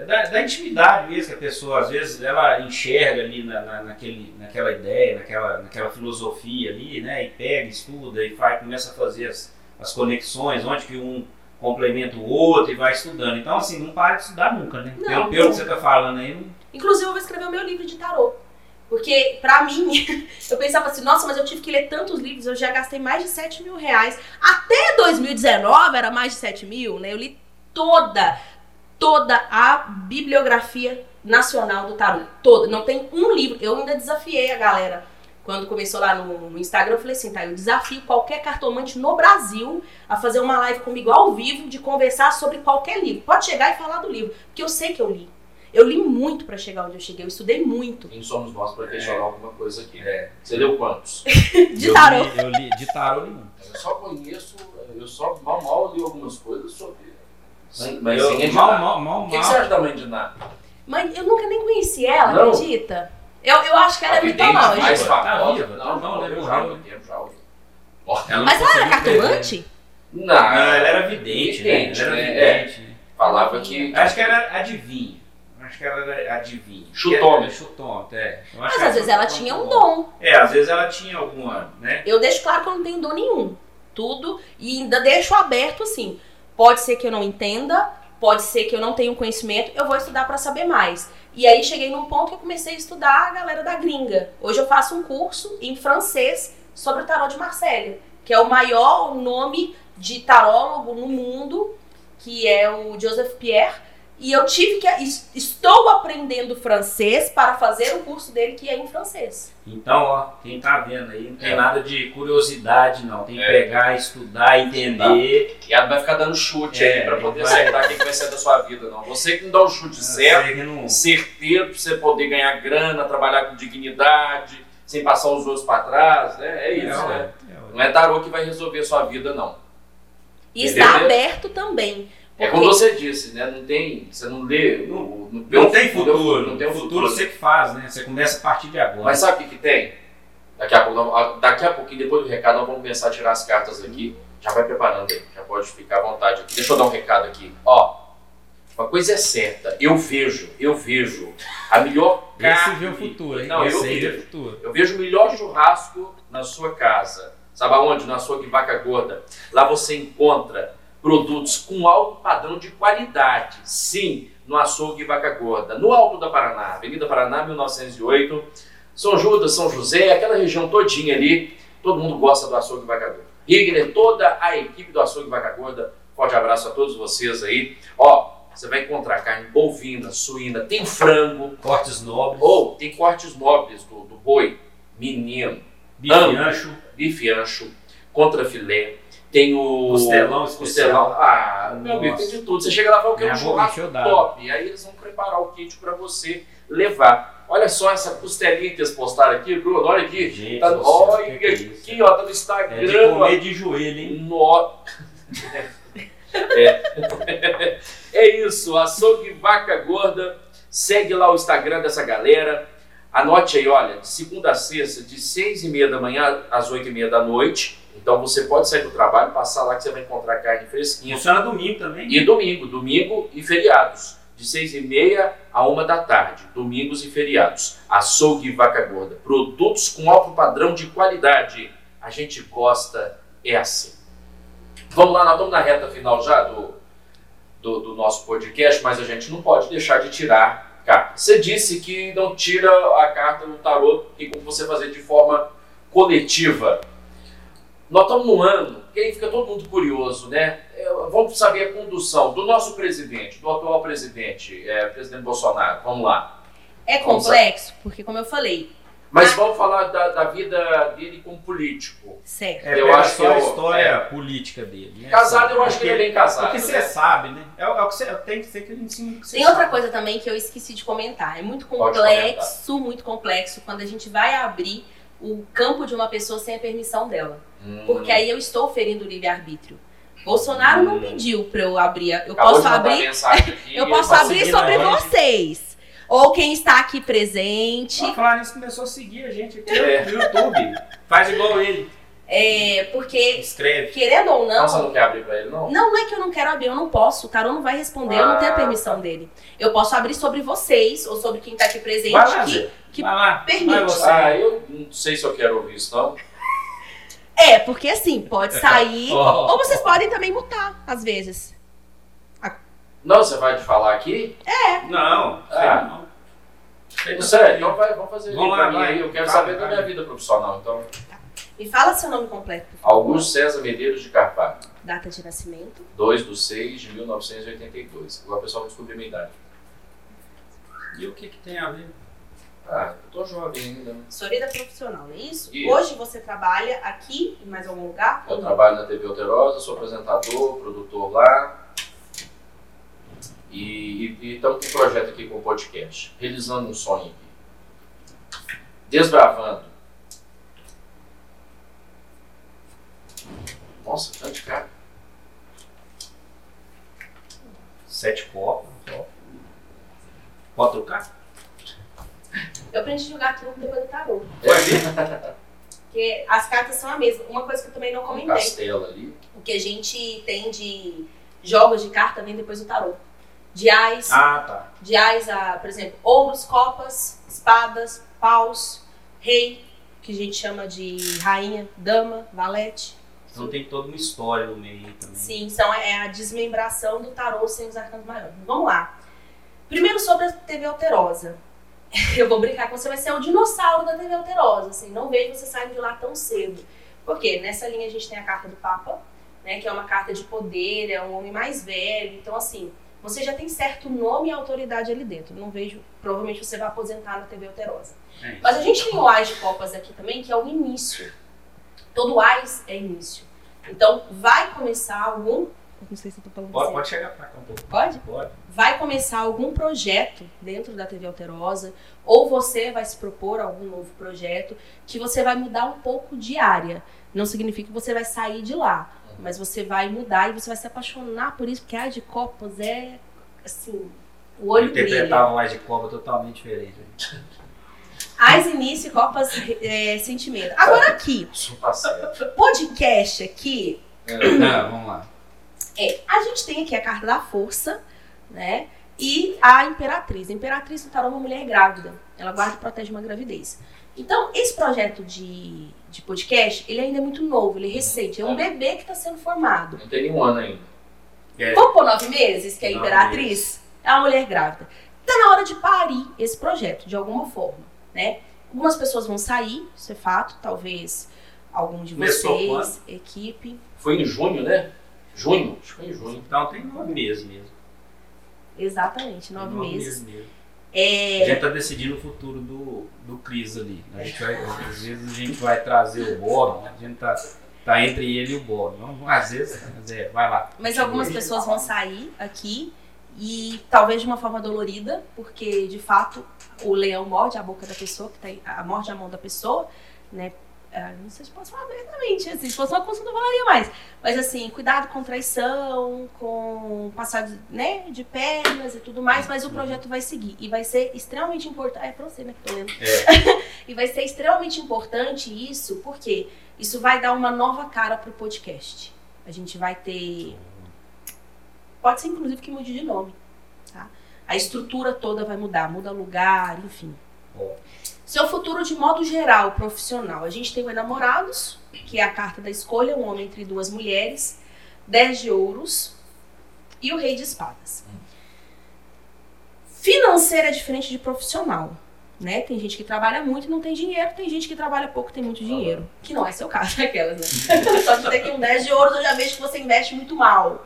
da, da intimidade mesmo que a pessoa, às vezes, ela enxerga ali na, na- naquele, naquela ideia, naquela, naquela filosofia ali, né? E pega, estuda e faz, começa a fazer as, as conexões, onde que um complementa o outro e vai estudando. Então, assim, não para de estudar nunca, né? Não, pelo, pelo que você está falando aí, não Inclusive, eu vou escrever o meu livro de tarô. Porque, pra mim, eu pensava assim, nossa, mas eu tive que ler tantos livros, eu já gastei mais de 7 mil reais. Até 2019 era mais de 7 mil, né? Eu li toda, toda a bibliografia nacional do tarô. Toda. Não tem um livro. Eu ainda desafiei a galera. Quando começou lá no, no Instagram, eu falei assim, tá, eu desafio qualquer cartomante no Brasil a fazer uma live comigo ao vivo de conversar sobre qualquer livro. Pode chegar e falar do livro, porque eu sei que eu li. Eu li muito pra chegar onde eu cheguei, eu estudei muito. quem somos nós para questionar alguma coisa aqui? É. Você leu quantos? De eu tarô. Li, eu li de tarô nenhum. Eu só conheço, eu só mal mal li algumas coisas sobre. Sim, mas eu, sem mal, editar. mal, mal, O que, que mal. você acha da mãe de Ná? Mas eu nunca nem conheci ela, Não. acredita? Eu, eu acho que ela é A mitológica. mais Tá famosa. viva, Não, tá não, não, eu não, já não. muito já muito Mas ela era cartomante? Não, ela era vidente, Vidente, né? Ela né? era vidente. né? falava que. Acho que era adivinha. Acho que ela era adivinha. Chutômetro. Era Chutômetro, é. Eu acho Mas às vezes ela tinha um dom. É, às vezes ela tinha alguma, né? Eu deixo claro que eu não tenho dom nenhum. Tudo. E ainda deixo aberto assim. Pode ser que eu não entenda, pode ser que eu não tenha um conhecimento, eu vou estudar pra saber mais. E aí cheguei num ponto que eu comecei a estudar a galera da gringa. Hoje eu faço um curso em francês sobre o tarô de Marselha, que é o maior nome de tarólogo no mundo, que é o Joseph Pierre. E eu tive que. es- Estou aprendendo francês para fazer o curso dele, que é em francês. Então, ó, quem tá vendo aí, não tem É. nada de curiosidade, não. Tem que É. pegar, estudar, entender. E ela não vai ficar dando chute É, aí pra poder não vai. acertar o que que vai ser da sua vida, não. Você que não dá o chute certo, Sei que não- certeiro pra você poder ganhar grana, trabalhar com dignidade, sem passar os outros pra trás, né? É isso, É, né? é, Não é tarô que vai resolver a sua vida, não. E Entendeu? está aberto também. É como você disse, né? Não tem. Você não lê. o- Não, Não o tem futuro. Não tem o futuro você que faz, né? Você começa a partir de agora. Mas sabe o que, que tem? Daqui a, pouco, daqui a pouquinho, depois do recado, nós vamos começar a tirar as cartas aqui. Já vai preparando aí, já pode ficar à vontade aqui. Deixa eu dar um recado aqui. Ó, uma coisa é certa, eu vejo, eu vejo a melhor Esse carne. vê o futuro, hein? Não, eu Esse vê o vejo. futuro. Eu vejo o melhor churrasco na sua casa. Sabe aonde? No açougue Vaca Gorda. Lá você encontra produtos com alto padrão de qualidade. Sim, no açougue Vaca Gorda. No Alto da Paraná, Avenida Paraná, 1908. São Judas, São José, aquela região todinha ali. Todo mundo gosta do açougue Vaca Gorda. Rigler, toda a equipe do açougue Vaca Gorda. Forte abraço a todos vocês aí. Ó, você vai encontrar carne bovina, suína, tem frango, Cortes nobres, ou tem cortes nobres do, do boi, menino, bife ancho, bife ancho, contrafilé, tem o costelão costelão. Ah, meu amigo, tem de tudo. Você chega lá e fala que é um churrasco top. Aí eles vão preparar o kit para você levar. Olha só essa costelinha que eles postaram aqui, Bruno. Olha aqui. Gente, Tá, céu, olha que que é aqui, ó, tá no É Instagram. de ó. comer de joelho, hein? No... é. é isso, açougue Vaca Gorda. Segue lá o Instagram dessa galera. Anote aí, olha, de segunda a sexta, de seis e meia da manhã às oito e meia da noite. Então você pode sair do trabalho, passar lá que você vai encontrar carne fresquinha. Funciona domingo também. E domingo, domingo e feriados. De seis e meia a uma da tarde, domingos e feriados. Açougue Vaca Gorda. Produtos com alto padrão de qualidade. A gente gosta, é assim. Vamos lá, nós estamos na reta final já do, do, do nosso podcast, mas a gente não pode deixar de tirar carta. Você disse que não tira a carta do tarô, tem como você fazer de forma coletiva. Nós estamos num ano que aí fica todo mundo curioso, né? É, Vamos saber a condução do nosso presidente, do atual presidente, é, presidente Bolsonaro. Vamos lá. É complexo, porque como eu falei, Mas vamos falar da, da vida dele como político. certo. É, Eu acho que a eu- história é. política dele. Né? Casado, eu acho que Porque- ele é bem casado. Porque você né? sabe, né? É, o é o que você tem que ser que você Tem sabe. outra coisa também que eu esqueci de comentar. É muito complexo, muito complexo quando a gente vai abrir o campo de uma pessoa sem a permissão dela. Hum. Porque aí eu estou ferindo o livre-arbítrio. Bolsonaro não Hum. pediu pra eu abrir. Eu Acabou posso abrir. aqui, Eu posso abrir sobre vocês. Ou quem está aqui presente. Só falar nisso começou a seguir a gente aqui É. no YouTube. Faz igual ele. É, porque, Escreve. querendo ou você não. não quer abrir pra ele, não? Não, não é que eu não quero abrir, eu não posso. O tarô não vai responder, eu não tenho a Ah, permissão dele. Eu posso abrir sobre vocês, ou sobre quem está aqui presente, Vai lá, que que Vai lá. permite. Vai você. Ah, eu não sei se eu quero ouvir isso, não. É, porque assim, pode sair. Ó. Ou vocês podem também mutar, às vezes. Não, você vai te falar aqui? Não. Ah. Não não. sei, então vai, vamos fazer Vamos pra lá, mim vai. aí. Eu quero Vai, saber da vai. minha vida profissional. Então, Me fala seu nome completo. Augusto César Medeiros de Carvalho, Data de nascimento. 2 de 6 de 1982. Agora o pessoal vai descobrir a minha idade. E o que, que tem a ver? Ah, eu tô jovem ainda. né? Sua vida profissional, não é isso? Isso. Hoje você trabalha aqui em mais algum lugar? Eu trabalho na TV Alterosa, sou apresentador, produtor lá. E e estamos com um projeto aqui com o podcast, realizando um sonho aqui. Desbravando. Nossa, tanto de cara. Sete copos. só. Pode trocar? Eu aprendi a jogar truco depois do tarô. É, Porque as cartas são a mesma. Uma coisa que eu também não um comentei. castelo ali. O que a gente tem de jogos de carta vem depois do tarô. De ais, Ah, tá. de ais a, por exemplo, ouros, copas, espadas, paus, rei, que a gente chama de rainha, dama, valete. Então tem toda uma história no meio também. Sim, são, é a desmembração do tarô sem os arcanos maiores. Vamos lá. Primeiro sobre a TV Alterosa. Eu vou brincar que você vai ser o dinossauro da TV Alterosa, assim, não vejo você saindo de lá tão cedo. Porque nessa linha a gente tem a carta do Papa, né, que é uma carta de poder, é um homem mais velho, então assim, você já tem certo nome e autoridade ali dentro. Não vejo, provavelmente você vai aposentar na TV Alterosa. É. Mas a gente tem o Ais de Copas aqui também, que é o início. Todo Ais é início. Então, vai começar algum. Não sei se eu tô falando Pode, pode chegar pra cá um pouco. Pode? Pode. Vai começar algum projeto dentro da TV Alterosa, ou você vai se propor algum novo projeto que você vai mudar um pouco de área. Não significa que você vai sair de lá, mas você vai mudar e você vai se apaixonar por isso, porque a de Copas é assim, o olho brilha. Interpretar a de cobra totalmente diferente. As início, Copas, é, sentimento. Agora aqui, tá podcast aqui, É. Ah, vamos lá. é, a gente tem aqui a carta da força, né? e a Imperatriz. A Imperatriz do Tarô é uma mulher grávida. Ela guarda e protege uma gravidez. Então, esse projeto de, de podcast, ele ainda é muito novo, ele é recente. É um bebê que está sendo formado. Não tem nenhum ano ainda. É, Vamos por nove meses, que é a Imperatriz? É uma mulher grávida. Tá na hora de parir esse projeto, de alguma forma, né? Algumas pessoas vão sair, isso é fato. Talvez algum de Começou vocês, equipe. Foi em junho, né? Junho? Acho que foi em junho. Então tem nove meses mesmo. Exatamente, nove Tem meses. mesmo. A É, gente tá decidindo o futuro do, do Cris ali. A gente vai, às vezes a gente vai trazer o Bob, né? a gente tá, tá entre ele e o Bob. Às vezes, mas é, vai lá. mas algumas pessoas vão sair aqui e talvez de uma forma dolorida, porque de fato o leão morde a boca da pessoa, que tá, aí- a- morde a mão da pessoa, né? Ah, não sei se posso falar abertamente, assim, se fosse uma consulta eu falaria mais. Mas assim, cuidado com traição, com passar de, né, de pernas e tudo mais, mas o projeto vai seguir. E vai ser extremamente importante. É pra você, né, que tô lendo. e vai ser extremamente importante isso, porque isso vai dar uma nova cara pro podcast. A gente vai ter. Pode ser inclusive que mude de nome. Tá? A estrutura toda vai mudar, muda lugar, enfim. Bom. Seu futuro de modo geral, profissional. A gente tem o Enamorados, que é a carta da escolha, um homem entre duas mulheres, 10 de ouros e o Rei de Espadas. Financeira é diferente de profissional. Né? Tem gente que trabalha muito e não tem dinheiro, tem gente que trabalha pouco e tem muito dinheiro. Que não é seu caso, aquelas, né? Só de ter aqui um 10 de ouros, eu já vejo que você investe muito mal.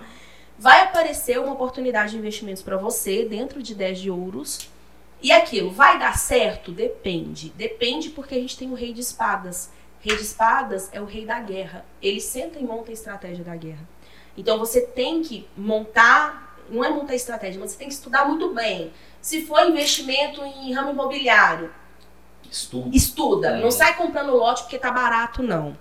Vai aparecer uma oportunidade de investimentos para você dentro de 10 de ouros. E aquilo, vai dar certo? Depende. Depende porque a gente tem o rei de espadas. Rei de espadas é o rei da guerra. Ele senta e monta a estratégia da guerra. Então você tem que montar, não é montar estratégia, mas você tem que estudar muito bem. Se for investimento em ramo imobiliário, Estudo. estuda. Não sai comprando lote porque tá barato, não.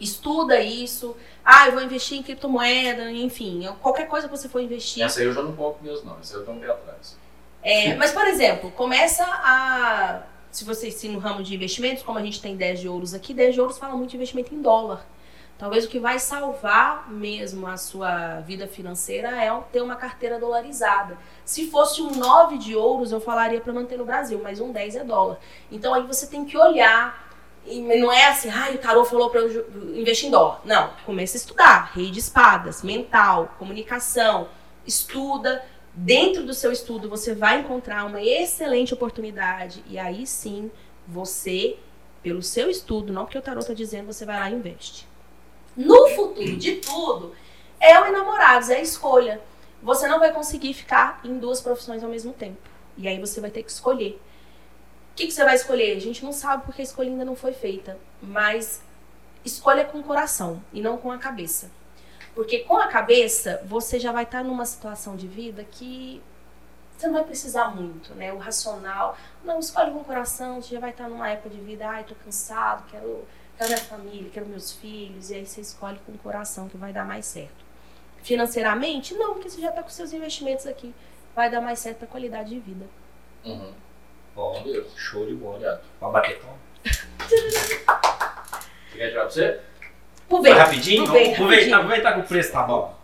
Estuda isso. Ah, eu vou investir em criptomoeda, enfim. Qualquer coisa que você for investir. Essa aí eu já não mesmo, não. Essa aí eu dou um pé atrás. É, mas, por exemplo, começa a. Se você se no ramo de investimentos, como a gente tem 10 de ouros aqui, 10 de ouros fala muito de investimento em dólar. Talvez o que vai salvar mesmo a sua vida financeira é ter uma carteira dolarizada. Se fosse um 9 de ouros, eu falaria para manter no Brasil, mas um 10 é dólar. Então aí você tem que olhar. E não é assim, ah, o tarô falou para eu investir em dólar. Não, comece a estudar. Rei de espadas, mental, comunicação. Estuda, dentro do seu estudo você vai encontrar uma excelente oportunidade e aí sim você, pelo seu estudo, não porque o tarot está dizendo, você vai lá e investe. No futuro de tudo, é o enamorados, é a escolha. Você não vai conseguir ficar em duas profissões ao mesmo tempo. E aí você vai ter que escolher. O que, que você vai escolher? A gente não sabe porque a escolha ainda não foi feita. Mas escolha com o coração e não com a cabeça. Porque com a cabeça, você já vai estar numa situação de vida que você não vai precisar muito, né? O racional. Não, escolhe com o coração, você já vai estar numa época de vida, ai, tô cansado, quero, quero minha família, quero meus filhos. E aí você escolhe com o coração que vai dar mais certo. Financeiramente, não, porque você já está com seus investimentos aqui. Vai dar mais certo a qualidade de vida. Uhum. Ó, Beleza. show de bola. Obrigado. Pode bater palma. Você quer tirar pra você? Aproveita. Vai rapidinho? Aproveita, Aproveitar, rapidinho. aproveitar que o preço tá bom.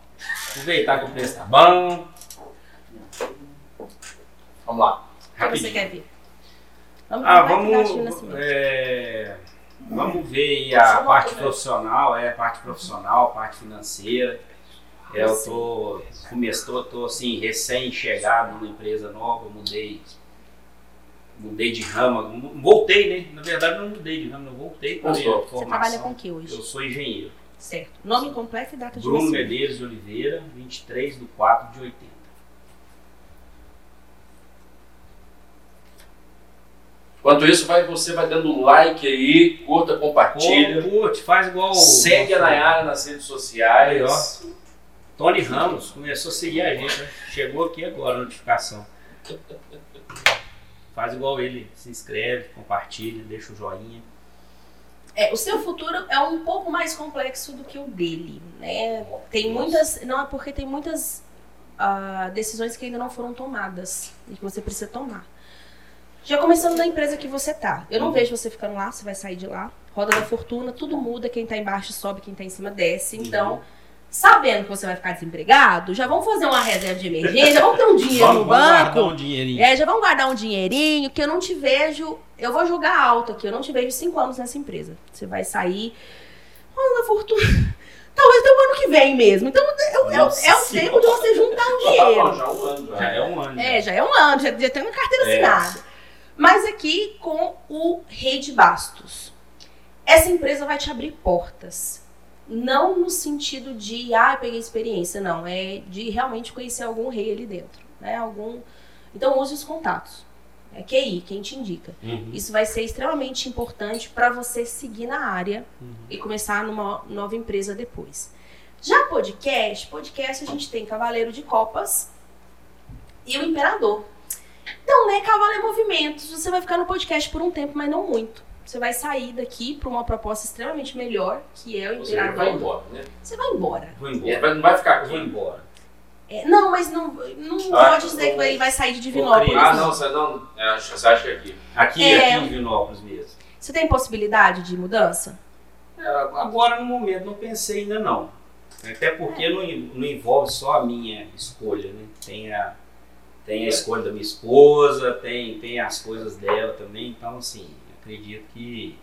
Aproveitar que o preço tá bom. Vamos lá. O que você Rapidinho. quer ver? Vamos Ah, ver é tá vamos, é, vamos ver aí a Profissional parte também. profissional, é, parte profissional, parte financeira. É, eu tô, começou, tô assim, recém-chegado numa empresa nova, mudei, mudei de ramo, mu- voltei, né? Na verdade não mudei de ramo, eu voltei para a formação. Você trabalha com o que hoje? Eu sou engenheiro. Certo. Nome completo e data de Bruno nascimento. Medeiros de Oliveira, 23 de 4 de 80. Enquanto isso, vai, você vai dando like aí, curta, compartilha. Pô, curte, faz igual Segue a Nayara nas redes sociais. Aí, ó. Tony Ramos começou a seguir a gente, né? chegou aqui agora a notificação. Faz igual ele, se inscreve, compartilha, deixa o joinha. É, o seu futuro é um pouco mais complexo do que o dele, né? Tem muitas, não é porque tem muitas ah, decisões que ainda não foram tomadas e que você precisa tomar. Já começando da empresa que você tá. Eu não Uhum. vejo você ficando lá, você vai sair de lá. Roda da fortuna, tudo muda, quem tá embaixo sobe, quem tá em cima desce. Então, sabendo que você vai ficar desempregado, já vamos fazer uma reserva de emergência, já vamos ter um dinheiro Vamos, no vamos guardar banco. um dinheirinho. É, já vamos guardar um dinheirinho, que eu não te vejo. Eu vou jogar alto aqui, eu não te vejo cinco anos nessa empresa. Você vai sair. Olha, fortuna. Talvez até o ano que vem mesmo. Então é, o- é, o- é tempo de você juntar tá dinheiro. já um ano já. Já é um ano. É, já é um ano, já, já tem uma carteira É. assinada. Mas aqui com o Rei de Bastos. Essa empresa vai te abrir portas. Não no sentido de, ah, eu peguei experiência, não. É de realmente conhecer algum rei ali dentro. Né? Algum... Então use os contatos. É QI, quem te indica. Uhum. Isso vai ser extremamente importante para você seguir na área e começar numa nova empresa depois. Já podcast, podcast a gente tem Cavaleiro de Copas e o Imperador. Então, né, Cavaleiro Movimentos, você vai ficar no podcast por um tempo, mas não muito. Você vai sair daqui para uma proposta extremamente melhor, que é o Você vai Imperador. embora, né? Você vai embora. Vou embora. vai- não vai ficar Vou aqui. embora. É, não, mas não, não Ah, pode dizer eu- que ele vai sair de Divinópolis. Ah, não, você não. é, Você acha que é aqui? Aqui, É. aqui em Vinópolis mesmo. Você tem possibilidade de mudança? É, Agora, no momento, não pensei ainda não. Até porque não, en- não envolve só a minha escolha, né? Tem a, tem a escolha da minha esposa, tem, tem as coisas dela também. Então, assim, acredito que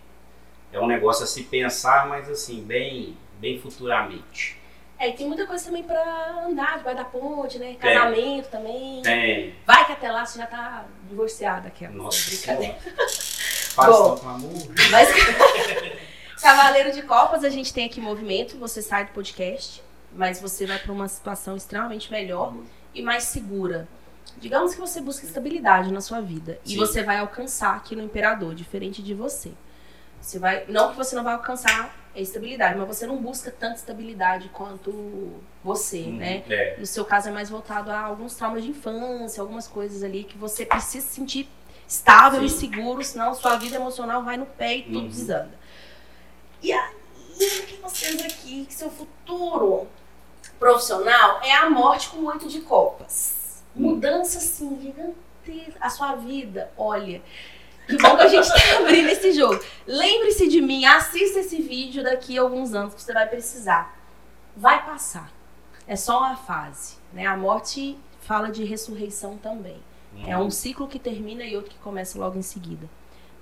é um negócio a se pensar, mas assim, bem, bem futuramente. É, e tem muita coisa também pra andar debaixo da ponte, né? Casamento também. Tem. Vai que até lá você já tá divorciada, aquela. Nossa brincadeira. Faz Bom. tanto amor. Mas Cavaleiro de Copas, a gente tem aqui movimento, você sai do podcast, mas você vai pra uma situação extremamente melhor e mais segura. Digamos que você busca estabilidade na sua vida e Sim. você vai alcançar aqui no Imperador, diferente de você. Você vai, não que você não vai alcançar a estabilidade, mas você não busca tanta estabilidade quanto você, né? É. No seu caso é mais voltado a alguns traumas de infância, algumas coisas ali que você precisa se sentir estável e Sim. seguro, senão sua vida emocional vai no pé e tudo Uhum. desanda. E aí, o que nós temos aqui? Que seu futuro profissional é a morte com oito de copas. Hum. Mudança, assim, gigantesca. A sua vida, olha. Que bom que a gente tá abrindo esse jogo. Lembre-se de mim, assista esse vídeo daqui a alguns anos que você vai precisar. Vai passar. É só uma fase. Né? A morte fala de ressurreição também. É um ciclo que termina e outro que começa logo em seguida.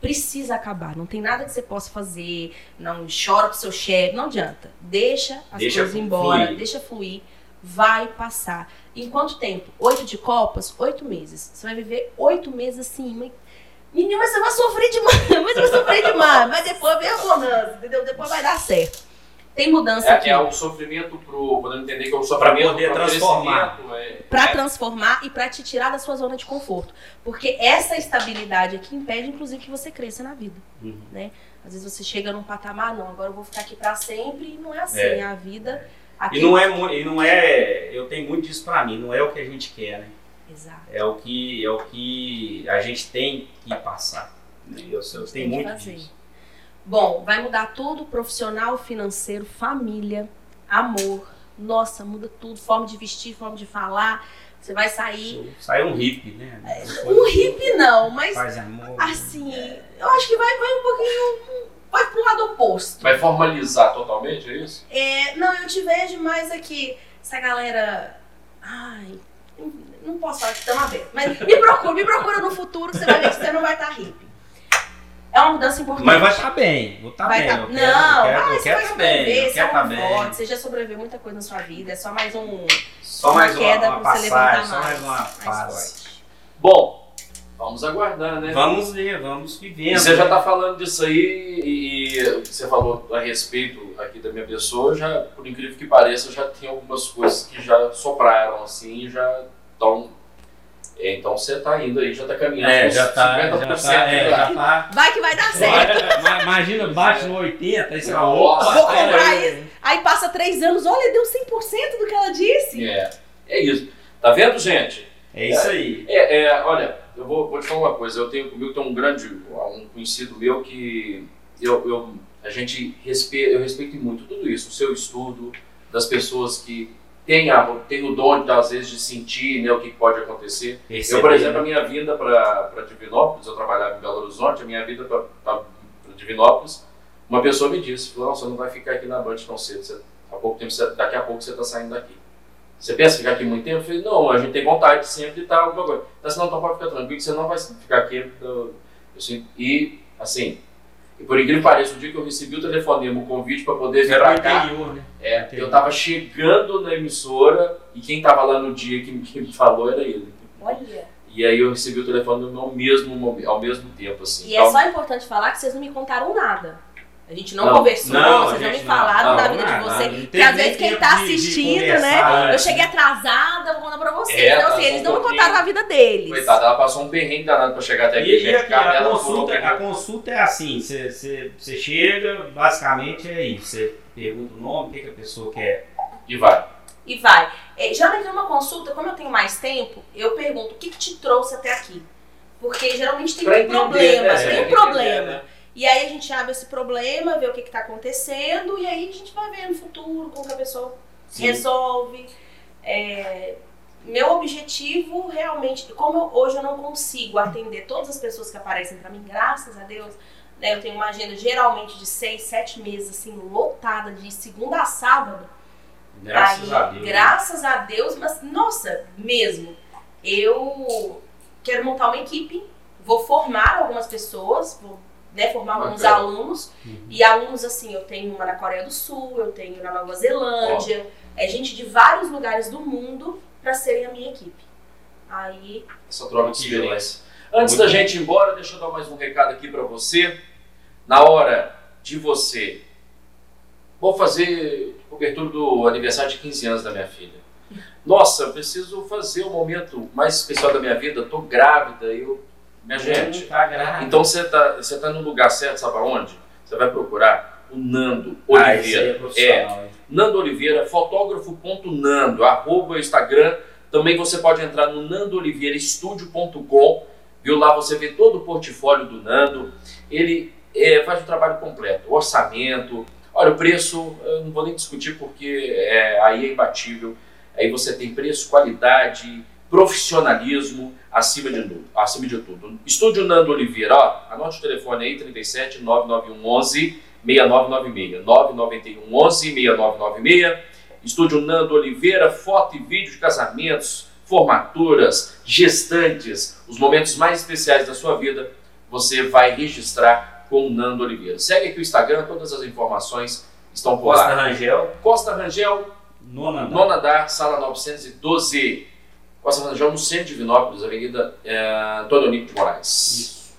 Precisa acabar. Não tem nada que você possa fazer. Não chora pro seu chefe. Não adianta. Deixa as Deixa coisas fluir. embora. Deixa fluir. Vai passar. Em quanto tempo? Oito de copas? Oito meses. Você vai viver oito meses assim. Mas... Menino, mas você vai sofrer demais. Mas você vai sofrer demais. Mas depois vem a bonança, entendeu? Depois vai dar certo. Tem mudança aqui. É, é o sofrimento pro. Podemos entender que é o sofrimento poder pro transformar. crescimento, É, Pra é, transformar e pra te tirar da sua zona de conforto. Porque essa estabilidade aqui impede, inclusive, que você cresça na vida. Uhum. Às vezes você chega num patamar, não, agora eu vou ficar aqui pra sempre e não é assim. É. A vida. Aqui... E não é, mu- e não é, eu tenho muito disso pra mim, não é o que a gente quer, né? Exato. É o que, é o que a gente tem que passar. né? Eu, eu Tem tenho muito fazer. disso. Bom, vai mudar tudo: profissional, financeiro, família, amor. Nossa, muda tudo. Forma de vestir, forma de falar. Você vai sair. Sai um hippie, né? Um hippie não, mas Faz amor. assim, eu acho que vai, vai um pouquinho. Vai pro lado oposto. Vai formalizar totalmente, é isso? É, não, eu te vejo mais aqui. Essa galera. Ai, não posso falar que estamos abertos. Mas me procura, me procura no futuro que você vai ver que você não vai estar hippie. É uma mudança importante. Mas vai estar bem, vou estar Vai bem. tá- eu não, quero, eu ah, quero, eu você quero vai estar bem, sobreviver, eu você quero é um bem. forte, você já sobreviveu muita coisa na sua vida, é só mais um. Só mais uma, queda uma pra você levantar passagem, só mais uma mais fase. Bom, vamos aguardar, né? Vamos ver, vamos vivendo. E você já está falando disso aí e, e você falou a respeito aqui da minha pessoa, já, por incrível que pareça, já tem algumas coisas que já sopraram assim e já estão. Então você está indo aí, já está caminhando. É, já tá, já 50% tá, é, já. já tá. Vai que vai dar certo. Ma- Imagina, bate no 80, aí você fala, opa, Vou comprar é, isso. Aí passa três anos, olha, deu 100% do que ela disse. É, é isso. Tá vendo, gente? É isso aí. É, é, olha, eu vou, vou te falar uma coisa. Eu tenho comigo tem um grande, um conhecido meu que eu, eu a gente respeita, eu respeito muito tudo isso, o seu estudo, das pessoas que têm, a, têm o dom às vezes de sentir, né, o que pode acontecer. Eu, por exemplo, a minha vinda para Divinópolis, eu trabalhava em Belo Horizonte, a minha vinda para Divinópolis, uma pessoa me disse, falou, não, você não vai ficar aqui na Band tão cedo, você Há pouco tempo, você- daqui a pouco você está saindo daqui. Você pensa ficar aqui muito tempo? Eu falei, não, a gente tem vontade sempre de estar alguma coisa. Então, senão, então pode ficar tranquilo que você não vai ficar aqui. Eu, eu e, assim, e por incrível que pareça, o dia que eu recebi o telefonema, o convite para poder vir para cá, interior, né? é, eu tava chegando na emissora e quem tava lá no dia que, que me falou era ele. Olha. E aí eu recebi o telefone ao mesmo, ao mesmo tempo, assim. E é só importante falar que vocês não me contaram nada. A gente não, Não, conversou, não, vocês não me falaram Não, da vida nada, de. Não Porque às vezes quem tá assistindo, né? Eu cheguei né? atrasada, vou contar pra vocês. É, então, assim, eles um não me contaram a vida deles. Coitada, ela passou um perrengue danado pra chegar até aqui, E, e aqui, a consulta, opinião. a consulta é assim, você- você você chega, basicamente é isso. Você pergunta o nome, o que, que a pessoa quer. E vai. E vai. É, geralmente numa consulta, como eu tenho mais tempo, eu pergunto o que, que te trouxe até aqui. Porque geralmente tem Pra um entender, problema, né? tem um Entender, problema. né? E aí a gente abre esse problema, vê o que está acontecendo, e aí a gente vai ver no futuro como que a pessoa Sim. resolve. É, meu objetivo realmente, como eu- hoje eu não consigo atender todas as pessoas que aparecem para mim, graças a Deus, né, eu tenho uma agenda geralmente de seis, sete meses, assim, lotada de segunda a sábado. Graças Aí, a Deus. Graças a Deus, mas nossa, mesmo. Eu quero montar uma equipe, vou formar algumas pessoas, vou né, formar alguns Bacana. alunos. Uhum. E alunos assim, eu tenho uma na Coreia do Sul, eu tenho na Nova Zelândia, é gente de vários lugares do mundo para serem a minha equipe. Aí, Essa troca de experiência. Antes Muito da bom. gente ir embora, deixa eu dar mais um recado aqui pra você. Na hora de você. Vou fazer cobertura do aniversário de 15 anos da minha filha. Nossa, eu preciso fazer o momento mais especial da minha vida. Tô grávida, eu. Minha gente. Tá. Então você tá, você tá no lugar certo, sabe aonde? Você vai procurar o Nando Ah, aí Oliveira. é profissional, hein? Nando Oliveira, fotógrafo.nando, arroba o Instagram. Também você pode entrar no nandooliveiraestudio.com, viu? Lá você vê todo o portfólio do Nando. Ele é, faz o trabalho completo, orçamento. Olha, o preço, eu não vou nem discutir porque é, aí é imbatível. Aí você tem preço, qualidade, profissionalismo acima de tudo. Acima de tudo. Estúdio Nando Oliveira, ó, anote o telefone aí, 37 991 11 6996. 991 11 6996. Estúdio Nando Oliveira, foto e vídeo de casamentos, formaturas, gestantes, os momentos mais especiais da sua vida, você vai registrar com o Nando Oliveira. Segue aqui o Instagram, todas as informações estão por Costa lá. Rangel, Costa Rangel, nona andar. Nona andar, sala 912. Costa Rangel, no centro de Vinópolis, Avenida é, Antônio Nico de Moraes. Isso.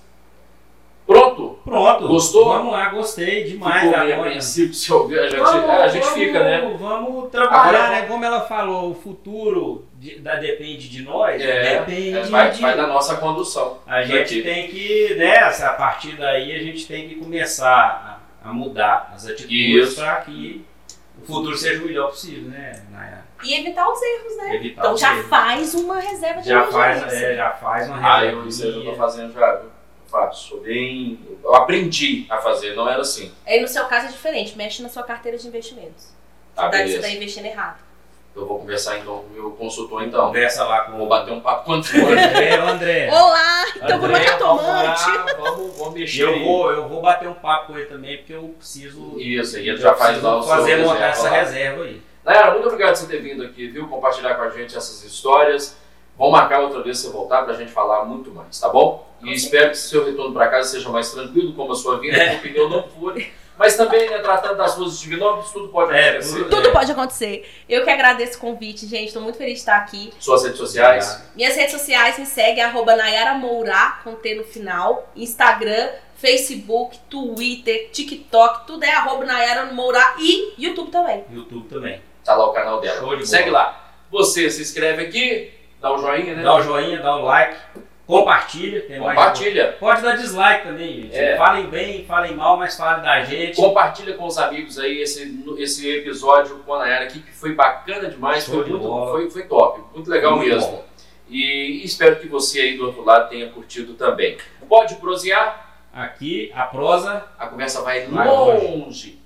Pronto? Pronto. Gostou? Vamos lá, gostei demais Ficou meio apreensivo se ouvir. A gente, Vamos, a gente vamos, fica, né? Vamos trabalhar, Agora- né? Como ela falou, o futuro de- da, depende de nós. É, depende é, vai, de... vai da nossa condução. A gente tem que, né, a partir daí a gente tem que começar a, a mudar as atitudes para que o futuro seja o melhor possível, né, Nayara? E evitar os erros, né? Evitar Então já erros. faz uma reserva de já faz, emergência. é, já faz uma Ah, reserva. eu, isso aí eu tô fazendo já, viu? Eu faço. Sou bem. Eu aprendi a fazer, não era assim. Aí no seu caso é diferente, mexe na sua carteira de investimentos. Tá, Você tá- você beleza. está investindo errado. Eu vou conversar então com o meu consultor então. Conversa lá com Vou bater um papo com o. André, o André. Olá, então vou André, no cartomante. Vamos, lá, vamos, vamos mexer. eu aí. vou, eu vou bater um papo com ele também, porque eu preciso. Isso, e ele já faz lá o seu fazer montar essa reserva aí. Nayara, muito obrigado por você ter vindo aqui, viu? Compartilhar com a gente essas histórias. Vamos marcar outra vez você voltar pra gente falar muito mais, tá bom? E espero que seu retorno para casa seja mais tranquilo, como a sua vida, que o pneu não fure. Mas também, né, tratando das ruas de Vinópolis, tudo pode É, acontecer. tudo- Tudo pode acontecer. Eu que agradeço o convite, gente. Estou muito feliz de estar aqui. Suas redes sociais. Minhas redes sociais me seguem, arroba Nayara Mourá, com T no final. Instagram, Facebook, Twitter, TikTok, tudo é arroba Nayara Mourá e YouTube também. YouTube também. Tá lá o canal dela. Show de Segue lá. Você se inscreve aqui, dá o joinha, né? Dá o joinha, dá o like, compartilha. Tem mais- Compartilha. Pode dar dislike também, gente. É. Falem bem, falem mal, mas falem da gente. Compartilha com os amigos aí esse, esse episódio com a Nayara aqui, que foi bacana demais, Show foi, de muito, bola. foi, foi top, muito legal Muito mesmo. bom. E espero que você aí do outro lado tenha curtido também. Pode prosear, Aqui, a prosa a conversa vai Vai longe.